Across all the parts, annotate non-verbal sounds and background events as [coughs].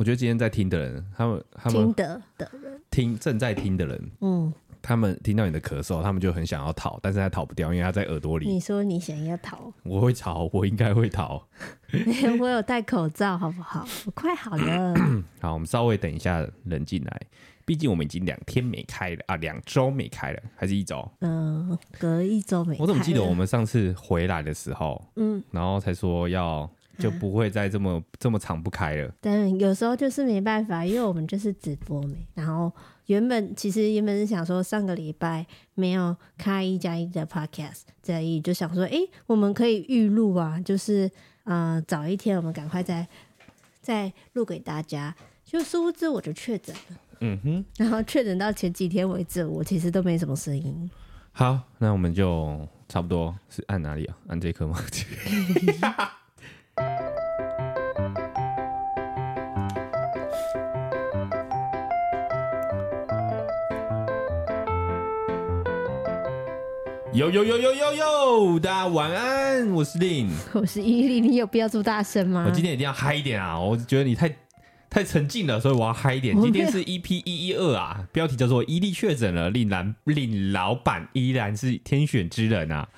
我觉得今天在听的人，他们他们听的的人，听正在听的人，嗯，他们听到你的咳嗽，他们就很想要逃，但是他逃不掉，因为他在耳朵里。你说你想要逃，[laughs] 我会逃，我应该会逃。[laughs] 我有戴口罩，好不好？我快好了。[clears throat] 好，我们稍微等一下人进来，毕竟我们已经两天没开了啊，两周没开了，还是一周？嗯，隔一周没开。我怎么记得我们上次回来的时候，嗯，然后才说要。[laughs] 就不会再这么、嗯、这么长不开了。但有时候就是没办法，因为我们就是直播没。然后原本其实原本是想说上个礼拜没有开一加一的 podcast，所以就想说，哎、欸，我们可以预录啊，就是呃早一天我们赶快再再录给大家。就殊不知我就确诊了，嗯哼。然后确诊到前几天为止，我其实都没什么声音。好，那我们就差不多是按哪里啊？按这颗吗？[laughs] 呦呦呦呦呦呦！大家晚安，我是令，[laughs] 我是伊利，你有必要这么大声吗？我今天一定要嗨一点啊！我觉得你太太沉静了，所以我要嗨一点。今天是 EP 一一二啊，标题叫做“伊利确诊了，令兰令老板依然是天选之人啊”。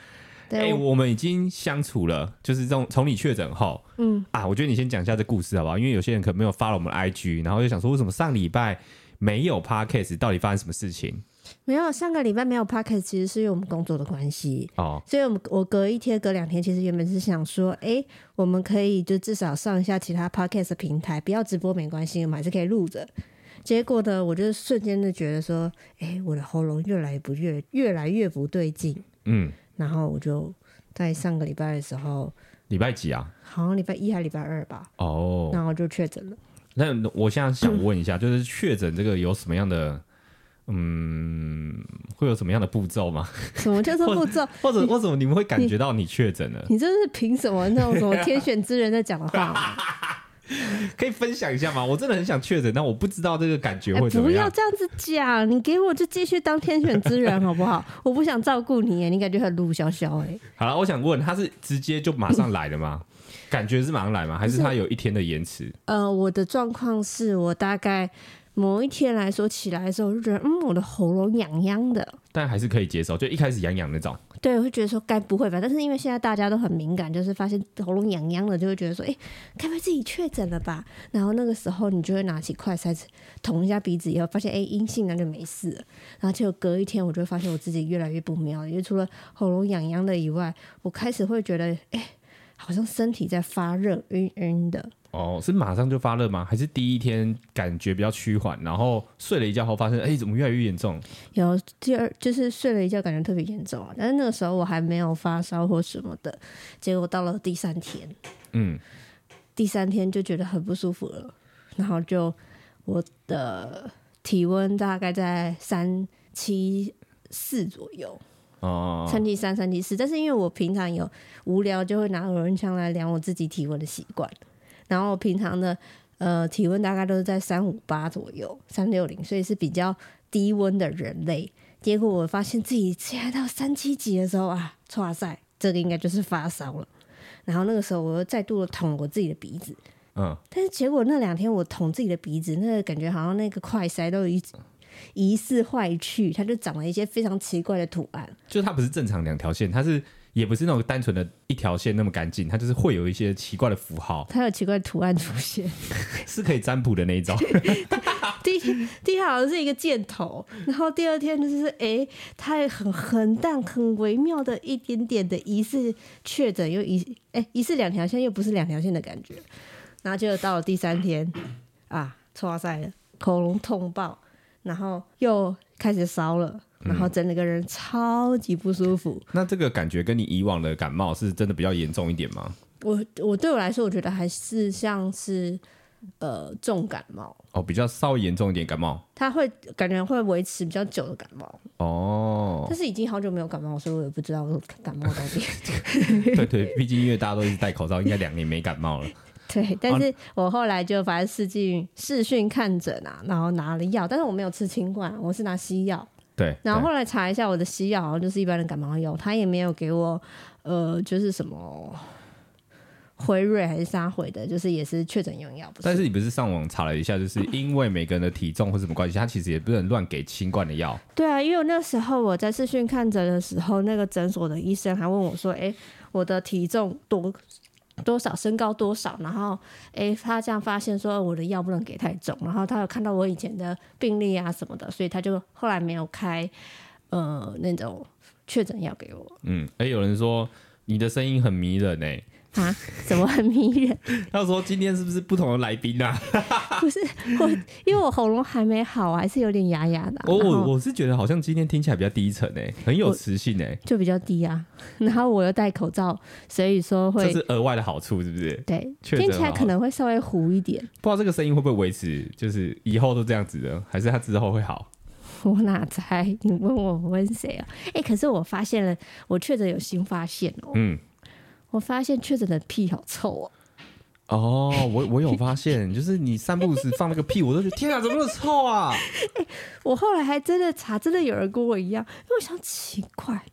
哎、欸，我们已经相处了，就是从从你确诊后，嗯啊，我觉得你先讲一下这故事好不好？因为有些人可能没有 follow 我们的 IG，然后就想说，为什么上礼拜没有 podcast，到底发生什么事情？没有，上个礼拜没有 podcast，其实是因为我们工作的关系哦。所以，我们我隔一天、隔两天，其实原本是想说，哎、欸，我们可以就至少上一下其他 podcast 的平台，不要直播没关系，我们还是可以录着。结果呢，我就瞬间就觉得说，哎、欸，我的喉咙越来不越越来越不对劲，嗯，然后我就在上个礼拜的时候，礼拜几啊？好像礼拜一还是礼拜二吧？哦，然后就确诊了。那我现在想问一下，嗯、就是确诊这个有什么样的？嗯，会有什么样的步骤吗？什么叫做 [laughs] 步骤？或者为什么你们会感觉到你确诊了？你这是凭什么那种什么天选之人在讲的话？[laughs] 可以分享一下吗？我真的很想确诊，但我不知道这个感觉会怎么样。欸、不要这样子讲，你给我就继续当天选之人好不好？[laughs] 我不想照顾你，你感觉很鲁小小哎。好了，我想问，他是直接就马上来的吗？感觉是马上来吗？还是他有一天的延迟？呃，我的状况是我大概。某一天来说起来的时候，我就觉得嗯，我的喉咙痒痒的，但还是可以接受。就一开始痒痒那种，对，我会觉得说该不会吧？但是因为现在大家都很敏感，就是发现喉咙痒痒的，就会觉得说，哎、该不会自己确诊了吧？然后那个时候你就会拿起快筛捅一下鼻子，以后发现哎阴性，那就没事了。然后就隔一天，我就会发现我自己越来越不妙，因为除了喉咙痒痒的以外，我开始会觉得哎、好像身体在发热，晕晕的。哦，是马上就发热吗？还是第一天感觉比较趋缓，然后睡了一觉后发现，哎、欸，怎么越来越严重？有第二就是睡了一觉，感觉特别严重啊。但是那个时候我还没有发烧或什么的，结果到了第三天，嗯，第三天就觉得很不舒服了，然后就我的体温大概在三七四左右，哦，三七三三七四。但是因为我平常有无聊就会拿耳温枪来量我自己体温的习惯。然后平常的呃体温大概都是在三五八左右，三六零，所以是比较低温的人类。结果我发现自己现在到三七几的时候啊，哇塞，这个应该就是发烧了。然后那个时候我又再度的捅我自己的鼻子，嗯，但是结果那两天我捅自己的鼻子，那个感觉好像那个快塞都一疑似坏去，它就长了一些非常奇怪的图案。就它不是正常两条线，它是。也不是那种单纯的一条线那么干净，它就是会有一些奇怪的符号，它有奇怪的图案出现，[laughs] 是可以占卜的那一种。[laughs] 第一第一天好像是一个箭头，然后第二天就是哎、欸，它也很很淡很微妙的一点点的疑似确诊又疑哎疑似两条线又不是两条线的感觉，然后就到了第三天啊，哇塞了，喉咙痛爆，然后又开始烧了。然后整个人超级不舒服。嗯。那这个感觉跟你以往的感冒是真的比较严重一点吗？我我对我来说，我觉得还是像是呃重感冒哦，比较稍微严重一点感冒。它会感觉会维持比较久的感冒哦。但是已经好久没有感冒，所以我也不知道感冒到底。[laughs] 对对，毕竟因为大家都一直戴口罩，应该两年没感冒了。对，但是我后来就反正视讯视讯看诊啊，然后拿了药，但是我没有吃清冠，我是拿西药。对，然后后来查一下我的西药，好像就是一般的感冒药，他也没有给我，呃，就是什么辉瑞还是沙回的，就是也是确诊用药。但是你不是上网查了一下，就是因为每个人的体重或什么关系，他其实也不能乱给新冠的药。对啊，因为那时候我在视讯看诊的时候，那个诊所的医生还问我说：“哎，我的体重多多少，身高多少？”然后，诶，他这样发现说我的药不能给太重，然后他有看到我以前的病历啊什么的，所以他就后来没有开呃那种确诊药给我。嗯，诶，有人说你的声音很迷人呢。啊？怎么很迷人？[laughs] 他说今天是不是不同的来宾啊？[laughs] 不是我，因为我喉咙还没好，还是有点哑哑的、啊。我我我是觉得好像今天听起来比较低沉诶、欸，很有磁性诶、欸，就比较低啊。[laughs] 然后我又戴口罩，所以说会这是额外的好处，是不是？对，听起来可能会稍微糊一点。不知道这个声音会不会维持，就是以后都这样子的，还是他之后会好？我哪猜？你问我，我问谁啊？哎、欸，可是我发现了，我确实有新发现哦、喔。嗯。我发现确诊的屁好臭哦！哦，我我有发现，[laughs] 就是你散步时放那个屁，我都觉得天啊，怎么那么臭啊！[laughs] 欸，我后来还真的查，真的有人跟我一样，因为我想奇怪，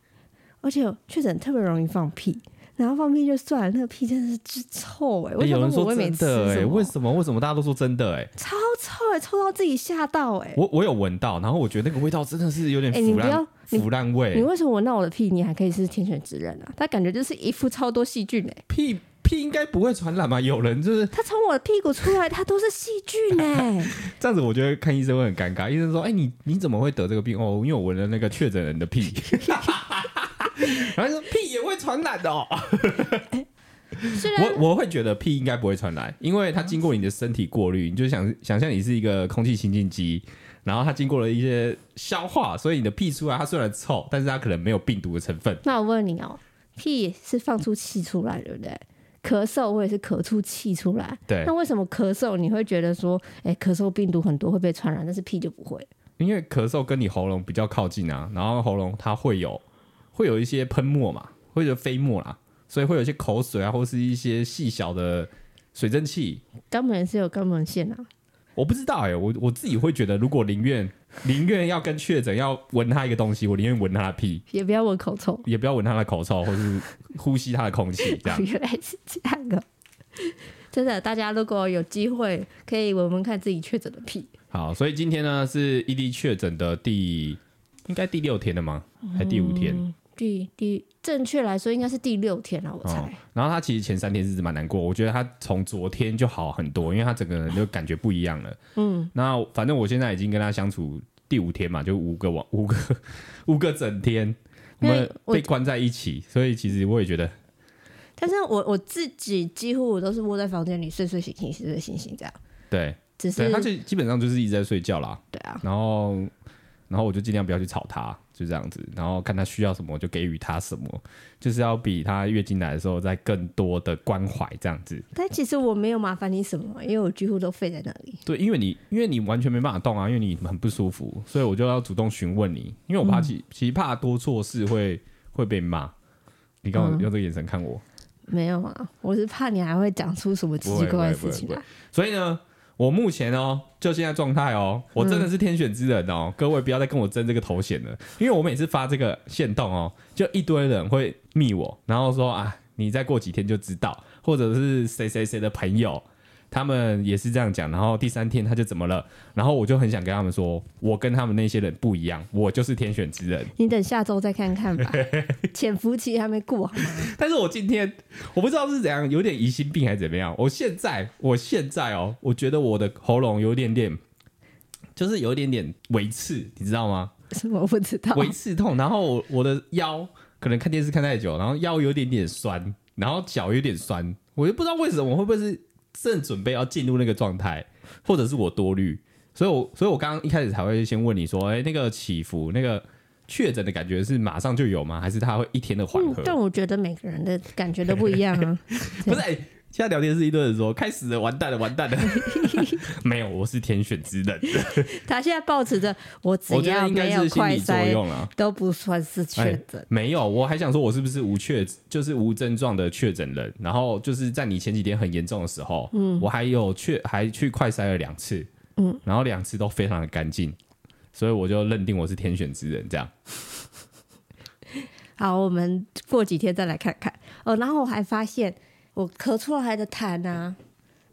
而且确诊特别容易放屁，然后放屁就算了，那个屁真的是之臭哎！欸，有人说真的哎，为什么？为什么大家都说真的哎？超臭哎，臭到自己吓到哎！我我有闻到，然后我觉得那个味道真的是有点腐烂。腐烂味，你为什么闻到我的屁，你还可以是天选之人啊？他感觉就是一副超多细菌哎、欸，屁屁应该不会传染吗？有人就是他从我的屁股出来，他都是细菌哎、欸，[laughs] 这样子我觉得看医生会很尴尬。医生说：“哎、欸，你你怎么会得这个病？哦，因为我闻了那个确诊人的屁。[laughs] ”然后说屁也会传染的哦。[laughs] 我我会觉得屁应该不会传染，因为它经过你的身体过滤，你就想想象你是一个空气清净机。然后它经过了一些消化，所以你的屁出来，它虽然臭，但是它可能没有病毒的成分。那我问你哦，屁是放出气出来，对不对？咳嗽我也是咳出气出来。对。那为什么咳嗽你会觉得说，哎，咳嗽病毒很多会被传染，但是屁就不会？因为咳嗽跟你喉咙比较靠近啊，然后喉咙它会有会有一些喷沫嘛，或者飞沫啦，所以会有一些口水啊，或是一些细小的水蒸气。肛门是有肛门腺啊。我不知道哎、欸，我我自己会觉得，如果宁愿宁愿要跟确诊要闻他一个东西，我宁愿闻他的屁，也不要闻口臭，也不要闻他的口臭，或是呼吸他的空气，这样。原来是这样的，[laughs] 真的，大家如果有机会，可以闻闻看自己确诊的屁。好，所以今天呢是 ED 确诊的第应该第六天了吗？还第五天？嗯第第正确来说应该是第六天了，我猜、哦。然后他其实前三天日子蛮难过，我觉得他从昨天就好很多，因为他整个人就感觉不一样了。[laughs] 嗯，那反正我现在已经跟他相处第五天嘛，就五个晚五个五个整天，我们被关在一起，所以其实我也觉得。[laughs] 但是我我自己几乎我都是窝在房间里睡睡醒醒睡睡醒醒这样。对，只是他就基本上就是一直在睡觉啦。对啊，然后然后我就尽量不要去吵他。就这样子，然后看他需要什么，就给予他什么，就是要比他月经来的时候再更多的关怀，这样子。但其实我没有麻烦你什么，因为我几乎都废在那里。对，因为你因为你完全没办法动啊，因为你很不舒服，所以我就要主动询问你，因为我怕其、嗯、其实怕多做事会会被骂。你刚刚用这个眼神看我、嗯，没有啊，我是怕你还会讲出什么奇怪的事情来。所以呢。我目前哦，就现在状态哦，我真的是天选之人哦，嗯、各位不要再跟我争这个头衔了，因为我每次发这个线动哦，就一堆人会密我，然后说啊，你再过几天就知道，或者是谁谁谁的朋友。他们也是这样讲，然后第三天他就怎么了？然后我就很想跟他们说，我跟他们那些人不一样，我就是天选之人。你等下周再看看吧，[laughs] 潜伏期还没过好吗？但是我今天我不知道是怎样，有点疑心病还是怎么样。我现在，我现在哦，我觉得我的喉咙有点点，就是有一点点微刺，你知道吗？什么我不知道？微刺痛，然后我我的腰可能看电视看太久，然后腰有点点酸，然后脚有点酸，我就不知道为什么，我会不会是？正准备要进入那个状态，或者是我多虑，所以我，所以我刚刚一开始才会先问你说，哎、欸，那个起伏，那个确诊的感觉是马上就有吗？还是他会一天的缓和？嗯，但我觉得每个人的感觉都不一样啊。[laughs] 不是、欸。现在聊天是一堆人说开始了，完蛋了，完蛋了。[laughs] 没有，我是天选之人。他现在抱持着我只要没有快筛，都不算是确诊、欸。没有，我还想说，我是不是无确，就是无症状的确诊人？然后就是在你前几天很严重的时候，嗯，我还有确还去快筛了两次，嗯，然后两次都非常的干净，所以我就认定我是天选之人。这样。[laughs] 好，我们过几天再来看看哦。然后我还发现。我咳出来的痰啊，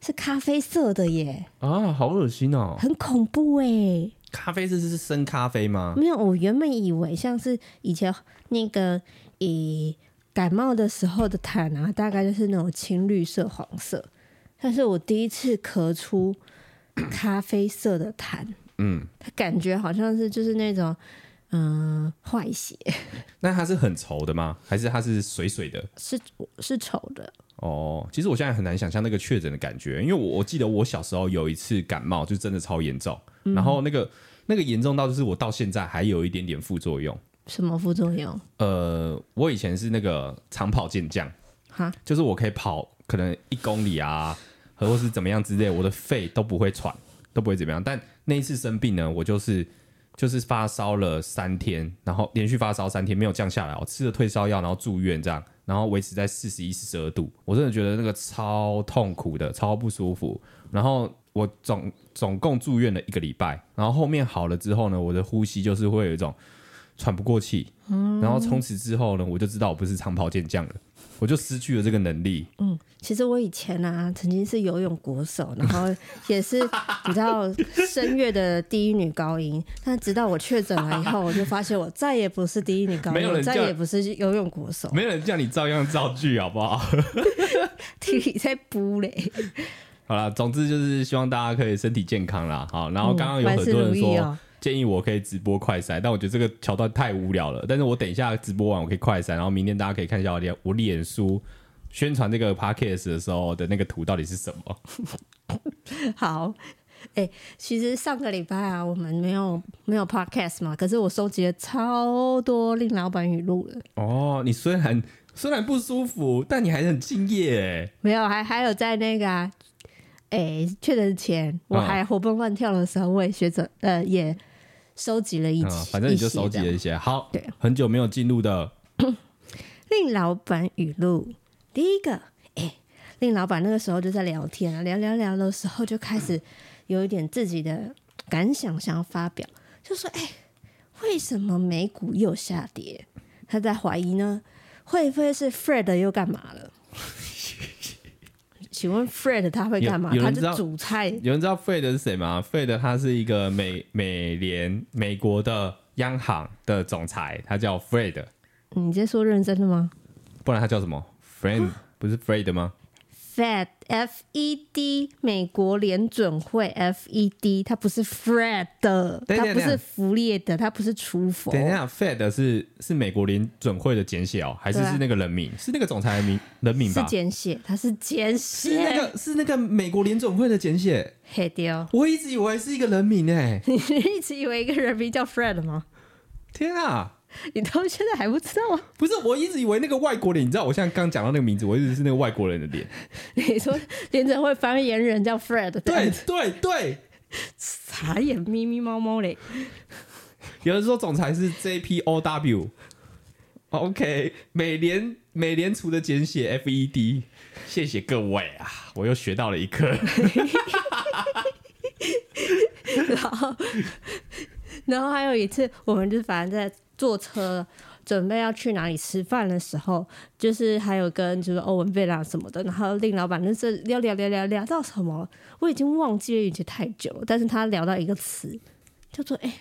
是咖啡色的耶！啊，好恶心哦，很恐怖哎！咖啡色是深咖啡吗？没有，我原本以为像是以前那个以感冒的时候的痰啊，大概就是那种青绿色、黄色。但是我第一次咳出咖啡色的痰，嗯，它感觉好像是就是那种嗯坏血。[laughs] 那它是很稠的吗？还是它是水水的？是是稠的。哦，其实我现在很难想象那个确诊的感觉，因为我我记得我小时候有一次感冒，就真的超严重，嗯、然后那个那个严重到就是我到现在还有一点点副作用。什么副作用？呃，我以前是那个长跑健将，哈，就是我可以跑可能一公里啊，或是怎么样之类，我的肺都不会喘，都不会怎么样。但那一次生病呢，我就是就是发烧了三天，然后连续发烧三天没有降下来，我吃了退烧药，然后住院这样。然后维持在四十一、四十二度，我真的觉得那个超痛苦的，超不舒服。然后我总总共住院了一个礼拜，然后后面好了之后呢，我的呼吸就是会有一种喘不过气。然后从此之后呢，我就知道我不是长跑健将了。我就失去了这个能力。嗯，其实我以前啊，曾经是游泳国手，然后也是 [laughs] 你知道声乐的第一女高音。但直到我确诊了以后，我就发现我再也不是第一女高音，没有人再也不是游泳国手。没有人叫你照样造句，好不好？[laughs] 体力在补嘞。好了，总之就是希望大家可以身体健康啦。好，然后刚刚有很多人说。建议我可以直播快筛，但我觉得这个桥段太无聊了。但是我等一下直播完，我可以快筛，然后明天大家可以看一下我脸我脸书宣传这个 podcast 的时候的那个图到底是什么。好，哎、欸，其实上个礼拜啊，我们没有没有 podcast 嘛，可是我收集了超多令老板语录了。哦，你虽然虽然不舒服，但你还是很敬业哎。没有，还还有在那个、啊，哎、欸，确诊前我还活蹦乱跳的时候，我也学着呃也。收集了一些、嗯，反正你就收集了一些。好，对，很久没有进入的 [coughs] 令老板语录。第一个，哎、欸，令老板那个时候就在聊天啊，聊聊聊的时候就开始有一点自己的感想想要发表，就说：“哎、欸，为什么美股又下跌？”他在怀疑呢，会不会是 Fred 又干嘛了？请问 Fred 他会干嘛？他是主菜。有人知道 Fred 是谁吗？Fred 他是一个美美联美国的央行的总裁，他叫 Fred。你在说认真的吗？不然他叫什么？Friend 不是 Fred 吗？Fed F E D 美国联准会 F E D 它不是 Fred 的，它不是弗列的，它不是厨佛。等一下，Fed 是是美国联准会的简写哦，还是是那个人名？是那个总裁的名人名吧？是简写，它是简写。是那个是那个美国联准会的简写。黑掉。我一直以为是一个人名诶，[laughs] 你一直以为一个人名叫 Fred 吗？天啊！你到现在还不知道吗？不是，我一直以为那个外国脸，你知道，我现在刚讲到那个名字，我一直是那个外国人的脸。[laughs] 你说联准会发言人叫 Fred，对对对，傻眼咪咪猫猫嘞。有人说总裁是 JPOW，OK，、okay, 美联美联储的简写 FED，谢谢各位啊，我又学到了一课。[laughs] 然后，然后还有一次，我们就反正在。坐车准备要去哪里吃饭的时候，就是还有跟就是欧文贝拉什么的，然后令老板就是聊聊聊聊聊到什么，我已经忘记了，已经太久了。但是他聊到一个词，叫做“哎、欸，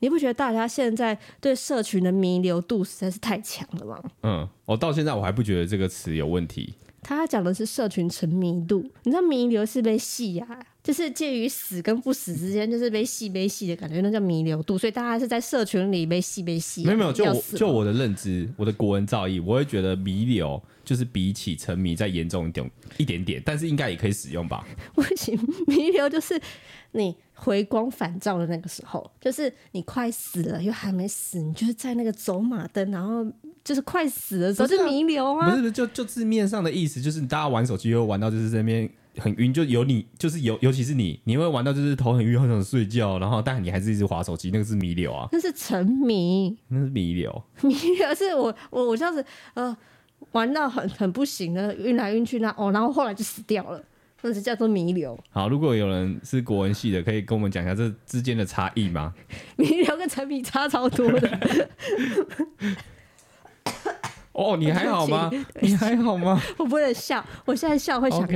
你不觉得大家现在对社群的弥留度实在是太强了吗？”嗯，我到现在我还不觉得这个词有问题。他讲的是社群沉迷度，你知道弥留是被戏呀、啊，就是介于死跟不死之间，就是被戏被戏的感觉，那叫弥留度。所以大家是在社群里被戏被戏。没有没有，就我就我的认知，我的国文造诣，我会觉得弥留就是比起沉迷再严重一点一点点，但是应该也可以使用吧？不行，弥留就是你回光返照的那个时候，就是你快死了又还没死，你就是在那个走马灯，然后。就是快死的时候，就弥留啊！不是不是，就就字面上的意思，就是大家玩手机又玩到就是这边很晕，就有你，就是尤尤其是你，你会玩到就是头很晕，很想睡觉，然后但你还是一直滑手机，那个是弥留啊，那是沉迷，那是弥留，[laughs] 弥留是我我我这样子呃玩到很很不行的，晕来晕去那哦，然后后来就死掉了，那是叫做弥留。好，如果有人是国文系的，可以跟我们讲一下这之间的差异吗？[laughs] 弥留跟沉迷差超多的。[laughs] 哦，你还好吗？你还好吗？我不能笑，我现在笑会想哭。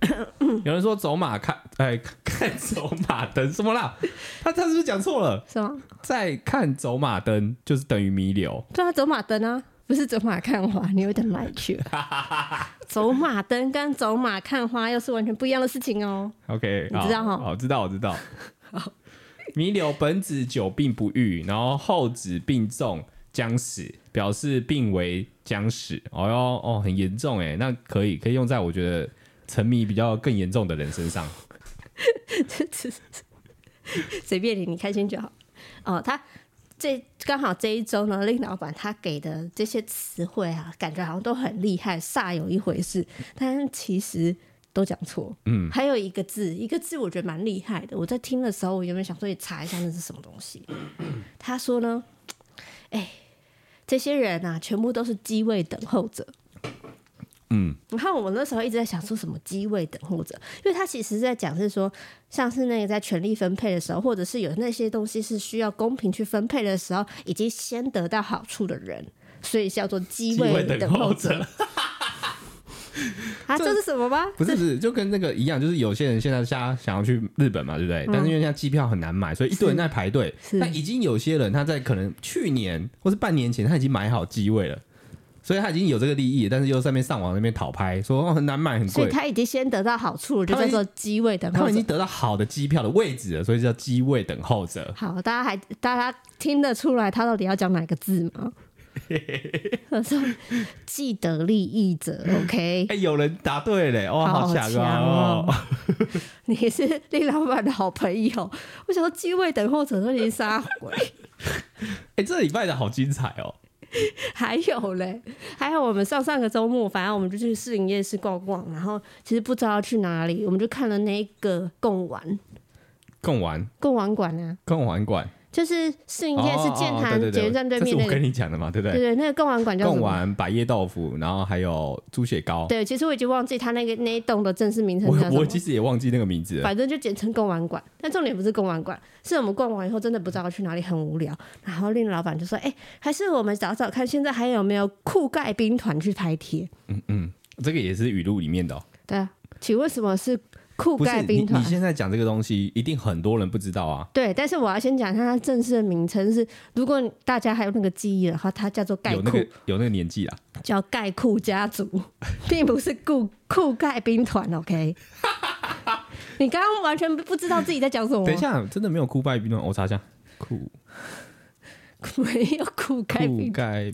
[coughs] 有人说走马看，哎，看走马灯什么啦？[laughs] 他他是不是讲错了？什么？在看走马灯就是等于弥留。对啊，走马灯啊，不是走马看花，你有点来去。[laughs] 走马灯跟走马看花又是完全不一样的事情哦。OK，你知道哈？好，知道，我知道。好，[laughs] 弥留本指久病不愈，然后后指病重将死，表示病危将死。哦哟，哦，很严重哎，那可以可以用在我觉得。沉迷比较更严重的人身上，[laughs] 随便你，你开心就好。哦，他这刚好这一周呢，令老板他给的这些词汇啊，感觉好像都很厉害，煞有一回事，但其实都讲错。嗯，还有一个字，一个字我觉得蛮厉害的。我在听的时候，我原本想说你查一下那是什么东西？他说呢，哎、欸，这些人啊，全部都是机位等候者。嗯，你看，我们那时候一直在想说什么机位等候者，因为他其实是在讲是说，像是那个在权力分配的时候，或者是有那些东西是需要公平去分配的时候，已经先得到好处的人，所以叫做机位等候者。啊，这是什么吗？不是不是，就跟那个一样，就是有些人现在想想要去日本嘛，对不对？嗯、但是因为现在机票很难买，所以一堆人在排队。那已经有些人他在可能去年或是半年前他已经买好机位了。所以他已经有这个利益，但是又在那边上网那边讨拍，说很难买很贵。所以他已经先得到好处了，就叫做机位等候者。他们已经得到好的机票的位置了，所以叫机位等候者。好，大家还大家听得出来他到底要讲哪个字吗？他说既得利益者，OK？哎、欸，有人答对嘞，哇，好强哦！喔、你是李老板的好朋友，我想说机位等候者都已经杀鬼。[laughs] 哎、欸，这礼拜的好精彩哦！[laughs] 还有嘞，还有我们上上个周末，反正我们就去市营夜市逛逛，然后其实不知道要去哪里，我们就看了那个贡丸，贡丸，贡丸馆啊，贡丸馆。就是士林夜市剑潭捷运站对面那个，是我跟你讲的嘛，对不对？对对，那个贡丸馆叫？贡丸百叶豆腐，然后还有猪血糕。对，其实我已经忘记他那个那一栋的正式名称叫什么。我其实也忘记那个名字了。反正就简称贡丸馆。但重点不是贡丸馆，是我们逛完以后真的不知道去哪里，很无聊。然后令老板就说：“哎、欸，还是我们找找看，现在还有没有酷盖兵团去拍贴？”嗯嗯，这个也是语录里面的、喔。对啊，请问什么是？酷盖兵团，你现在讲这个东西，一定很多人不知道啊。对，但是我要先讲一下它正式的名称是，如果大家还有那个记忆的话，它叫做盖酷，有那个有那个年纪啊，叫盖酷家族，[laughs] 并不是酷酷盖兵团。OK，[laughs] 你刚刚完全不知道自己在讲什么。等一下，真的没有酷盖兵团，我查一下，酷没有酷盖兵团，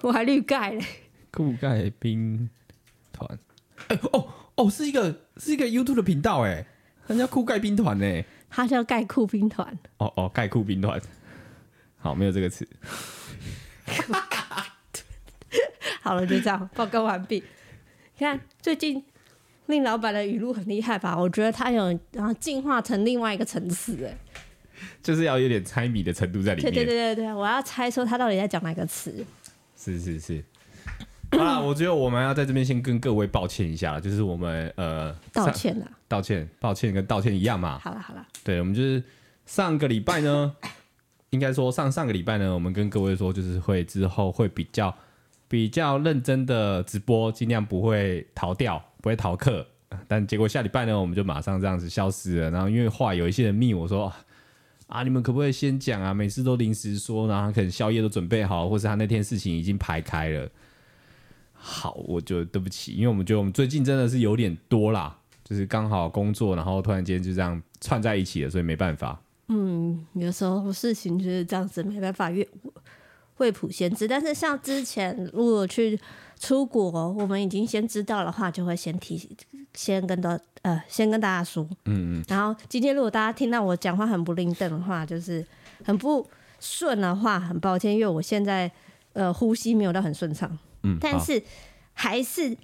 我还绿盖嘞，酷盖兵团，哎哦。哦，是一个是一个 YouTube 的频道哎，他叫酷盖兵团呢，他叫盖酷兵团。哦哦，盖酷兵团，好，没有这个词。[laughs] 好了，就这样报告完毕。你看，最近令老板的语录很厉害吧？我觉得他有然后进化成另外一个层次哎，就是要有点猜谜的程度在里面。对对对对对，我要猜说他到底在讲哪个词。是是是。[coughs] 好啦，我觉得我们要在这边先跟各位抱歉一下，就是我们呃道歉了，道歉，抱歉跟道歉一样嘛。好了好了，对，我们就是上个礼拜呢，[coughs] 应该说上上个礼拜呢，我们跟各位说，就是会之后会比较比较认真的直播，尽量不会逃掉，不会逃课。但结果下礼拜呢，我们就马上这样子消失了。然后因为话有一些人密我说啊，你们可不可以先讲啊？每次都临时说，然后可能宵夜都准备好，或是他那天事情已经排开了。好，我就对不起，因为我们觉得我们最近真的是有点多啦，就是刚好工作，然后突然间就这样串在一起了，所以没办法。嗯，有时候事情就是这样子，没办法越未卜先知。但是像之前如果去出国，我们已经先知道的话，就会先提，先跟到呃，先跟大家说。嗯嗯。然后今天如果大家听到我讲话很不灵登的话，就是很不顺的话，很抱歉，因为我现在呃呼吸没有到很顺畅。嗯，但是还是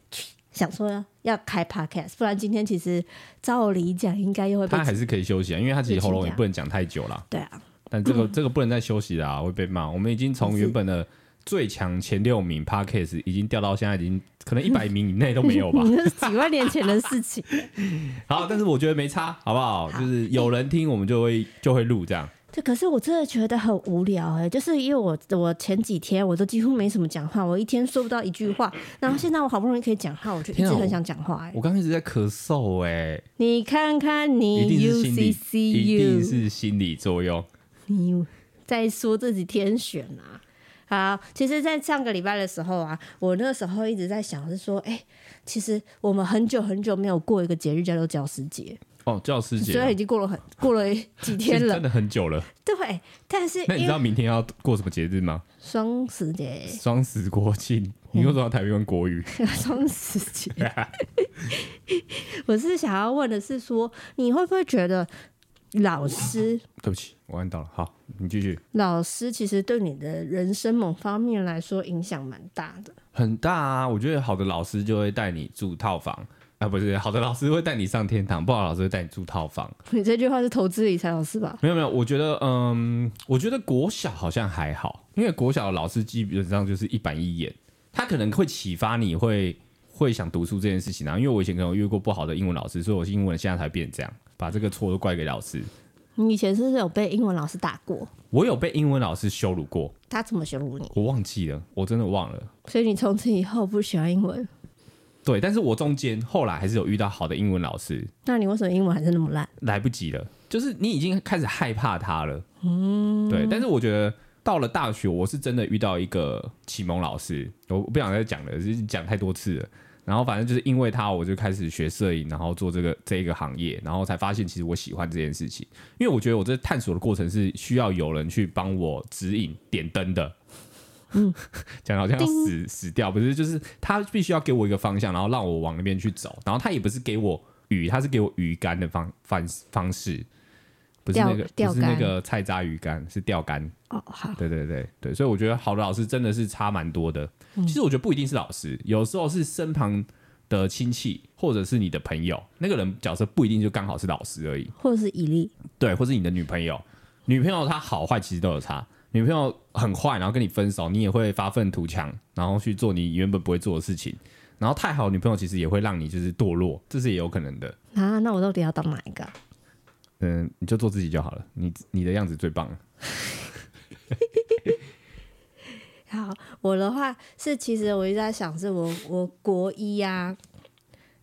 想说要开 podcast，不然今天其实照理讲应该又会被。他还是可以休息啊，因为他其实喉咙也不能讲太久了。对啊，但这个、嗯、[clears throat] 这个不能再休息了，会被骂。我们已经从原本的最强前六名 podcast 已经掉到现在已经可能一百名以内都没有吧？[laughs] 那是几万年前的事情。[laughs] 好，但是我觉得没差，好不好？好，就是有人听，我们就会就会录这样。这可是我真的觉得很无聊哎、欸，就是因为我我前几天我都几乎没什么讲话，我一天说不到一句话，然后现在我好不容易可以讲话，我就一直很想讲话哎、欸。我刚刚一直在咳嗽哎、欸，你看看你，UCCU，一定是心理作用。你在说这几天选啊？好，其实，在上个礼拜的时候啊，我那个时候一直在想，是说，哎、欸，其实我们很久很久没有过一个节日，叫做教师节。哦，教师节，虽然已经过了很过了几天了，[laughs] 真的很久了。对，但是那你知道明天要过什么节日吗？双十节，双十国庆。你为什么要台湾国语？[laughs] 双十节。[laughs] 我是想要问的是说，你会不会觉得老师？[coughs] 对不起，我按到了。好，你继续。老师其实对你的人生某方面来说影响蛮大的。很大啊！我觉得好的老师就会带你住套房。啊，不是好的老师会带你上天堂，不好的老师会带你住套房。[laughs] 你这句话是投资理财老师吧？没有没有，我觉得嗯，我觉得国小好像还好，因为国小的老师基本上就是一板一眼，他可能会启发你会会想读书这件事情啊。因为我以前可能有遇过不好的英文老师，所以我英文现在才变成这样，把这个错都怪给老师。你以前是不是有被英文老师打过？我有被英文老师羞辱过。他怎么羞辱你？我忘记了，我真的忘了。所以你从此以后不喜欢英文？对，但是我中间后来还是有遇到好的英文老师。那你为什么英文还是那么烂？来不及了，就是你已经开始害怕他了。嗯，对。但是我觉得到了大学，我是真的遇到一个启蒙老师，我不想再讲了，就是讲太多次了。然后反正就是因为他，我就开始学摄影，然后做这个这一个行业，然后才发现其实我喜欢这件事情。因为我觉得我这探索的过程是需要有人去帮我指引、点灯的。嗯，[laughs] 讲好像要死死掉，不是，就是他必须要给我一个方向，然后让我往那边去走。然后他也不是给我鱼，他是给我鱼竿的方方方式，不是那个不是那个菜渣鱼竿，是钓竿。哦，好，对对对对，所以我觉得好的老师真的是差蛮多的。其实我觉得不一定是老师，有时候是身旁的亲戚，或者是你的朋友，那个人角色不一定就刚好是老师而已，或者是以利，对，或是你的女朋友，女朋友她好坏其实都有差。女朋友很坏，然后跟你分手，你也会发愤图强，然后去做你原本不会做的事情。然后太好的女朋友其实也会让你就是堕落，这是也有可能的。啊，那我到底要当哪一个？嗯，你就做自己就好了，你你的样子最棒了。[laughs] 好，我的话是，其实我一直在想，是我我国一呀、啊，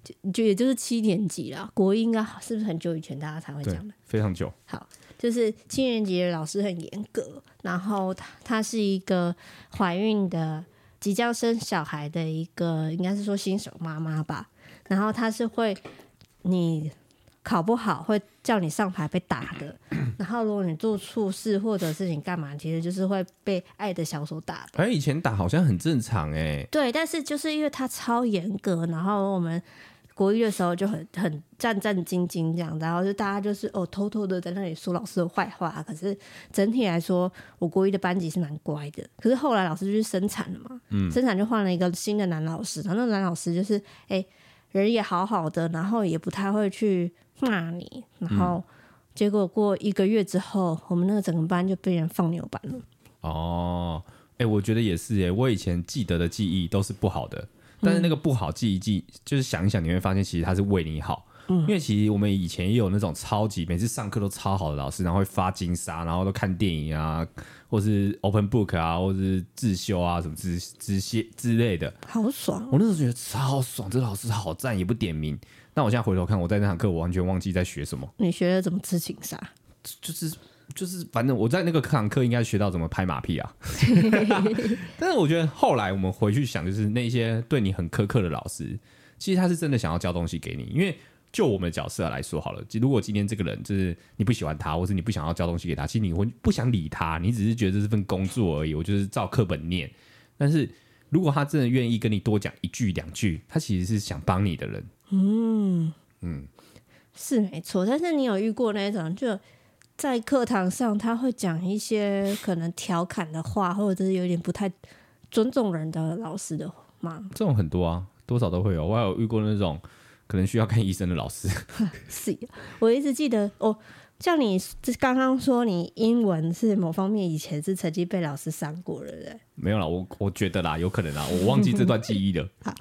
就就也就是七年级了。国一应该是不是很久以前大家才会讲的？非常久。好。就是七年级的老师很严格，然后她她是一个怀孕的即将生小孩的一个，应该是说新手妈妈吧。然后她是会你考不好会叫你上台被打的，然后如果你做错事或者是你干嘛，其实就是会被爱的小手打的。哎，以前打好像很正常哎。对，但是就是因为她超严格，然后我们。国一的时候就很很战战兢兢这样，然后就大家就是哦偷偷的在那里说老师的坏话。可是整体来说，我国一的班级是蛮乖的。可是后来老师就去生产了嘛，嗯，生产就换了一个新的男老师，然后那个男老师就是哎、欸、人也好好的，然后也不太会去骂你。然后结果过一个月之后，我们那个整个班就被人放牛班了。哦，哎、欸，我觉得也是哎，我以前记得的记忆都是不好的。但是那个不好记一记，就是想一想，你会发现其实他是为你好。嗯，因为其实我们以前也有那种超级每次上课都超好的老师，然后会发金沙，然后都看电影啊，或是 open book 啊，或是自修啊，什么之之些之类的，好爽。我那时候觉得超爽，这个老师好赞，也不点名。但我现在回头看，我在那堂课，我完全忘记在学什么。你学了怎么吃金沙？就是。就是，反正我在那个课堂课应该学到怎么拍马屁啊。[laughs] 但是我觉得后来我们回去想，就是那些对你很苛刻的老师，其实他是真的想要教东西给你。因为就我们的角色来说好了，如果今天这个人就是你不喜欢他，或是你不想要交东西给他，其实你会不想理他，你只是觉得这是份工作而已。我就是照课本念。但是如果他真的愿意跟你多讲一句两句，他其实是想帮你的人。嗯嗯，是没错。但是你有遇过那种就？在课堂上，他会讲一些可能调侃的话，或者是有点不太尊重人的老师的吗？这种很多啊，多少都会有。我还有遇过那种可能需要看医生的老师。[laughs] 是，我一直记得哦，像你刚刚说你英文是某方面以前是曾经被老师伤过的人。没有啦，我我觉得啦，有可能啦，我忘记这段记忆了。[laughs] 好，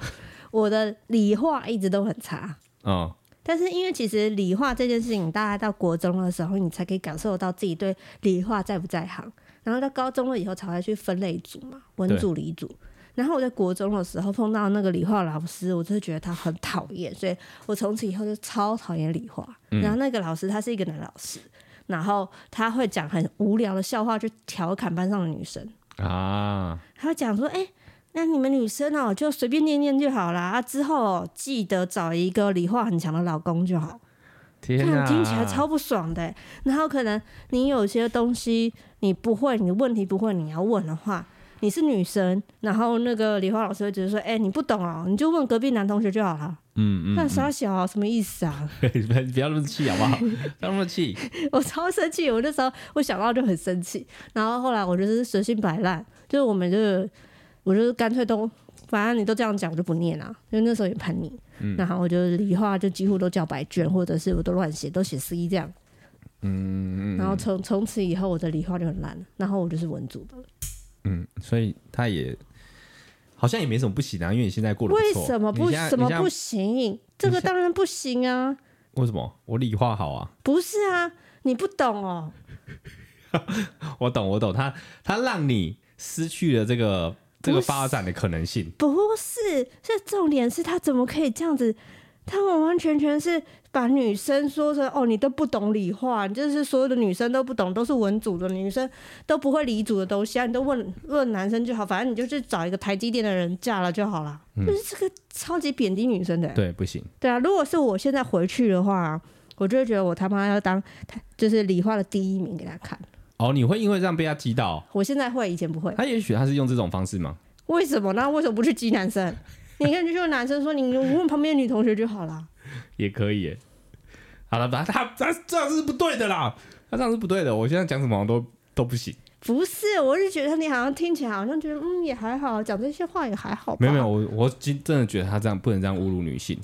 我的理化一直都很差。嗯。但是因为其实理化这件事情，大家到国中的时候，你才可以感受到自己对理化在不在行。然后到高中了以后，才会去分类组嘛，文组、理组。然后我在国中的时候碰到那个理化老师，我就觉得他很讨厌，所以我从此以后就超讨厌理化。然后那个老师他是一个男老师，然后他会讲很无聊的笑话去调侃班上的女生啊。他会讲说：“哎，那你们女生哦，就随便念念就好啦。啊，之后哦，记得找一个理化很强的老公就好。”天啊，听起来超不爽的。然后可能你有些东西你不会，你的问题不会，你要问的话。你是女生，然后那个理化老师会觉得说：“哎、欸，你不懂哦，你就问隔壁男同学就好了。”嗯嗯，那傻小、啊、什么意思啊？不要那么气好不好？不要那么气！我超生气，我那时候我想到就很生气，然后后来我就是随性摆烂，就是我们就我就干脆都，反正你都这样讲，我就不念了，因为那时候也叛逆。嗯，然后我就理化就几乎都交白卷，或者是我都乱写，都写 C 这样。嗯，然后从从此以后我的理化就很烂，然后我就是文组的。嗯，所以他也好像也没什么不行啊，因为你现在过得。为什么不什么不行？这个当然不行啊！为什么？我理化好啊？不是啊，你不懂哦。[laughs] 我懂，我懂。他他让你失去了这个这个发展的可能性。不是，是重点是他怎么可以这样子？他完完全全是。把女生说成哦，你都不懂理化，就是所有的女生都不懂，都是文组的女生都不会理组的东西啊！你都问问男生就好，反正你就去找一个台积电的人嫁了就好了。就、嗯、是这个超级贬低女生的。对，不行。对啊，如果是我现在回去的话，我就会觉得我他妈要当就是理化的第一名给他看。哦，你会因为这样被他击倒？我现在会，以前不会。他也许他是用这种方式吗？为什么？那为什么不去激男生？[laughs] 你看，就说男生说，你问旁边女同学就好了。也可以耶。好了，他他他这样是不对的啦，他这样是不对的。我现在讲什么都都不行。不是，我是觉得你好像听起来好像觉得嗯也还好，讲这些话也还好。没有没有，我我真真的觉得他这样不能这样侮辱女性。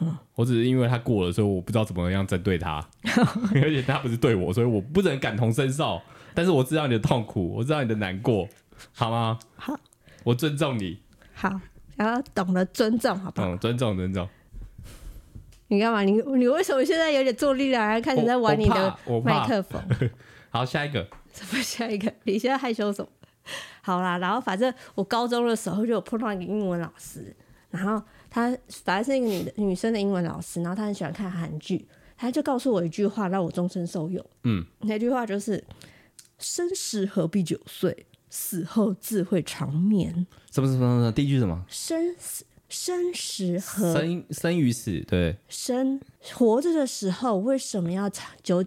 嗯，我只是因为他过了，所以我不知道怎么样针对他，[laughs] 而且他不是对我，所以我不能感同身受。但是我知道你的痛苦，我知道你的难过，好吗？好，我尊重你。好，然后懂得尊重，好不好？嗯，尊重尊重。你干嘛？你你为什么现在有点坐立难安，开始在玩你的麦克风？[laughs] 好，下一个。什么下一个？[laughs] 你现在害羞什么？好啦，然后反正我高中的时候就有碰到一个英文老师，然后他反正是一个女的女生的英文老师，然后她很喜欢看韩剧，他就告诉我一句话，让我终身受用。嗯，那句话就是“生时何必九岁，死后自会长眠”。什么什么什么？第一句什么？生死。生时和生生与死，对，生活着的时候为什么要长久？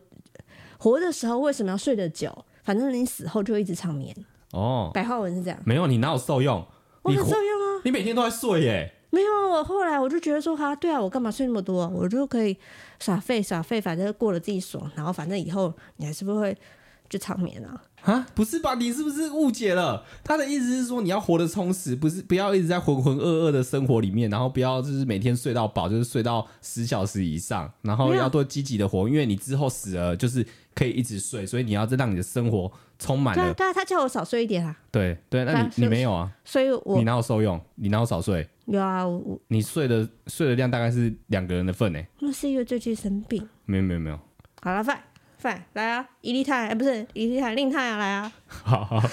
活的时候为什么要睡得久？反正你死后就一直长眠。哦，白话文是这样。没有，你哪有受用？我很受用啊！你每天都在睡耶。没有，我后来我就觉得说哈，对啊，我干嘛睡那么多？我就可以耍废耍废，反正过了自己爽，然后反正以后你还是不会就长眠啊。啊，不是吧？你是不是误解了？他的意思是说，你要活得充实，不是不要一直在浑浑噩噩的生活里面，然后不要就是每天睡到饱，就是睡到十小时以上，然后要多积极的活，因为你之后死了就是可以一直睡，所以你要让你的生活充满了。对啊，他叫我少睡一点啊。对对，那你你没有啊？所以我你哪有受用？你哪有少睡？有啊，我你睡的睡的量大概是两个人的份呢。那是因为最近生病。没有没有没有。好了，饭。来啊，伊丽泰，哎，不是伊丽泰，令泰啊，来啊，好。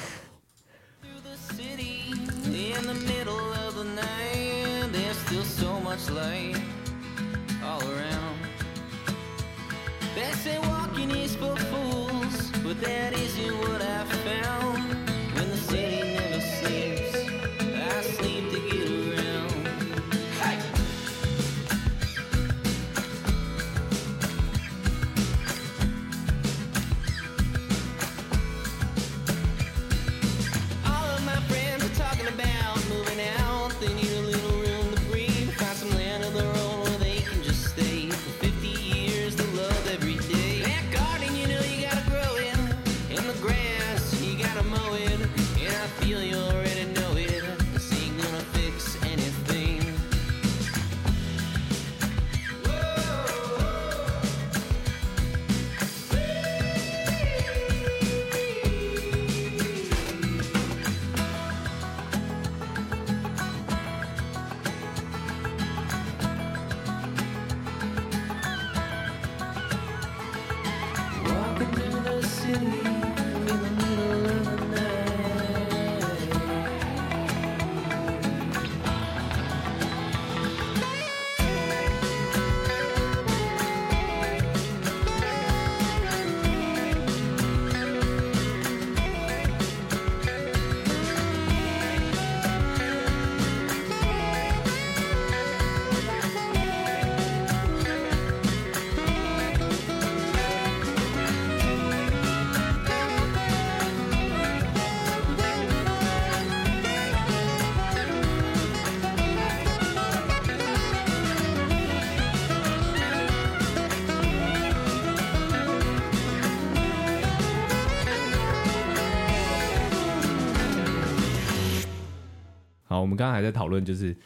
们刚刚还在讨论，就是